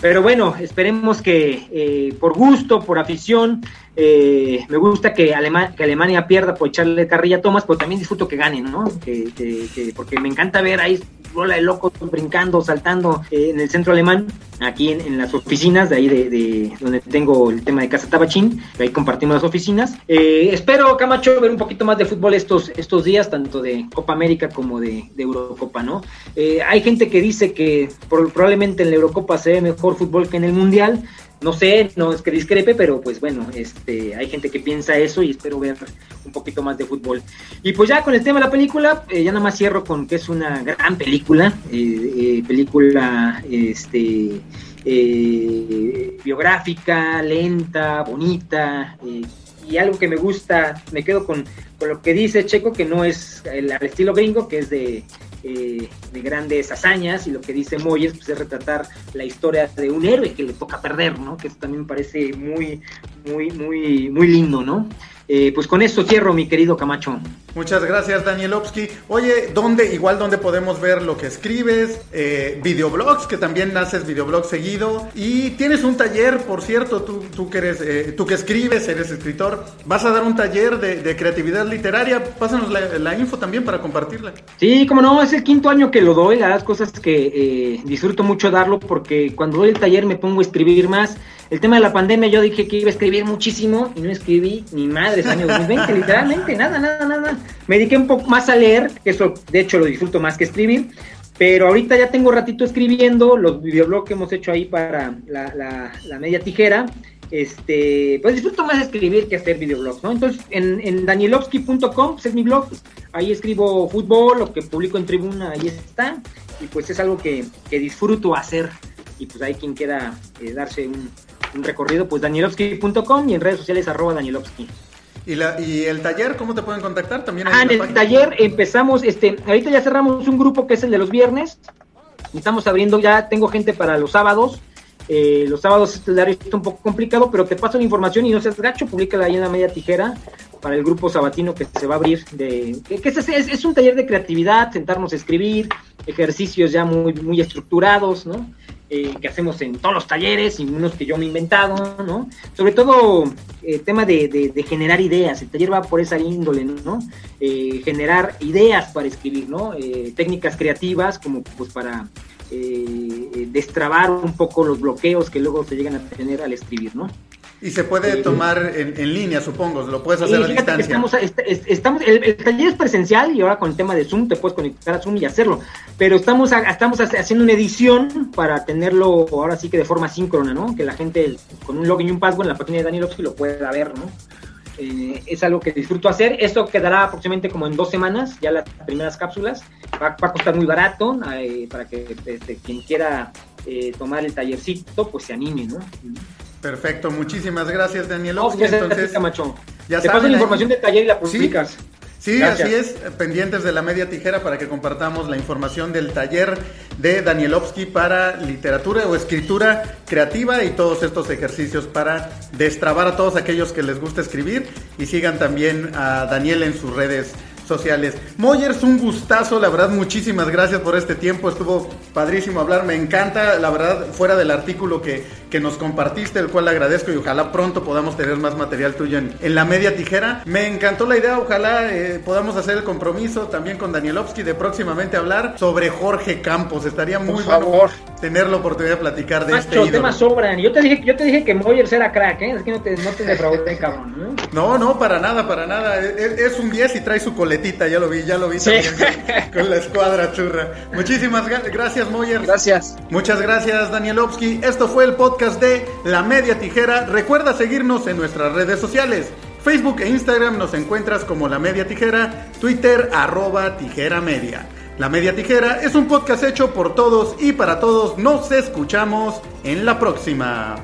Pero bueno, esperemos que eh, por gusto, por afición, eh, me gusta que, Alema- que Alemania pierda por echarle carrilla a Thomas, pero también disfruto que gane, ¿no? Que, que- que- porque me encanta ver ahí bola de locos brincando, saltando eh, en el centro alemán, aquí en, las oficinas de ahí de, de donde tengo el tema de Casa Tabachín, ahí compartimos las oficinas. Eh, espero, Camacho, ver un poquito más de fútbol estos, estos días, tanto de Copa América como de, Eurocopa, ¿no? Eh, hay gente que dice que probablemente en la Eurocopa se ve mejor fútbol que en el Mundial. No sé, no es que discrepe, pero pues bueno, este, hay gente que piensa eso y espero ver un poquito más de fútbol. Y pues ya con el tema de la película, eh, ya nada más cierro con que es una gran película, eh, eh, película este, biográfica, lenta, bonita, y algo que me gusta, me quedo con, con lo que dice Checo, que no es el, al estilo gringo, que es de, eh, de grandes hazañas, y lo que dice Moyes pues, es retratar la historia de un héroe que le toca perder, ¿no? Que eso también me parece muy, muy, muy, muy lindo, ¿no? Eh, pues con esto cierro, mi querido Camacho. Muchas gracias, Danielovsky. Oye, ¿dónde, igual dónde podemos ver lo que escribes? Eh, videoblogs, que también haces videoblogs seguido. Y tienes un taller, por cierto, tú, tú que eres, eh, tú que escribes, eres escritor. Vas a dar un taller de, creatividad literaria. Pásanos la, info también para compartirla. Sí, como no, es el quinto año que lo doy. Las cosas que eh, disfruto mucho darlo porque cuando doy el taller me pongo a escribir más. El tema de la pandemia yo dije que iba a escribir muchísimo y no escribí ni madres año 2020, literalmente, nada, nada, nada. Me dediqué un poco más a leer, que eso de hecho lo disfruto más que escribir, pero ahorita ya tengo ratito escribiendo los videoblogs que hemos hecho ahí para la, media tijera. Este, pues disfruto más escribir que hacer videoblogs, ¿no? Entonces, en, en danielovsky.com, pues es mi blog, ahí escribo fútbol, lo que publico en tribuna, ahí está, y pues es algo que, disfruto hacer, y pues hay quien quiera eh, darse un, un recorrido, pues danielovsky.com y en redes sociales arroba danielovsky. ¿Y, la, ¿Y el taller cómo te pueden contactar? También ah, en el taller empezamos, este, ahorita ya cerramos un grupo que es el de los viernes, y estamos abriendo ya, tengo gente para los sábados, eh, los sábados este horario está un poco complicado, pero te paso la información y no seas gacho, públicala ahí en la media tijera para el grupo sabatino que se va a abrir. De, que, es, es, un taller de creatividad, sentarnos a escribir, ejercicios ya muy, muy estructurados, ¿no? Eh, que hacemos en todos los talleres y unos que yo me he inventado, ¿no? Sobre todo el eh, tema de, generar ideas, el taller va por esa índole, ¿no? Generar ideas para escribir, ¿no? técnicas creativas como pues para destrabar un poco los bloqueos que luego se llegan a tener al escribir, ¿no? Y se puede tomar en, línea, supongo, lo puedes hacer a distancia. Estamos, estamos, el, taller es presencial y ahora con el tema de Zoom te puedes conectar a Zoom y hacerlo. Pero estamos, estamos haciendo una edición para tenerlo ahora sí que de forma síncrona, ¿no? Que la gente con un login y un password en la página de Danielowski lo pueda ver, ¿no? Eh, es algo que disfruto hacer. Esto quedará aproximadamente como en dos semanas, ya las primeras cápsulas. Va, a costar muy barato eh, para que este, quien quiera eh, tomar el tallercito, pues se anime, ¿no? Perfecto, muchísimas gracias, Daniel. Entonces, Camacho. Ya Te paso la información del taller y la publicas. Sí, así es, pendientes de la media tijera para que compartamos la información del taller de Danielovsky para literatura o escritura creativa y todos estos ejercicios para destrabar a todos aquellos que les gusta escribir. Y sigan también a Daniel en sus redes sociales. Moyers, un gustazo, la verdad, muchísimas gracias por este tiempo, estuvo padrísimo hablar, me encanta, la verdad, fuera del artículo que, que nos compartiste, el cual agradezco y ojalá pronto podamos tener más material tuyo en, la media tijera. Me encantó la idea, ojalá eh, podamos hacer el compromiso también con Danielovsky de próximamente hablar sobre Jorge Campos, estaría muy bueno tener la oportunidad de platicar de este ídolo. temas sobran, yo te dije, yo te dije que Moyers era crack, ¿eh? es que no te, no te defraudé, cabrón. *laughs* No, no, para nada, para nada, es, es un 10 y trae su ya lo vi, ya lo vi también *laughs* con, la escuadra churra. Muchísimas gracias, Moyer. Gracias. Muchas gracias, Danielovsky. Esto fue el podcast de La Media Tijera. Recuerda seguirnos en nuestras redes sociales. Facebook e Instagram nos encuentras como La Media Tijera, Twitter arroba Tijera Media. La Media Tijera es un podcast hecho por todos y para todos. Nos escuchamos en la próxima.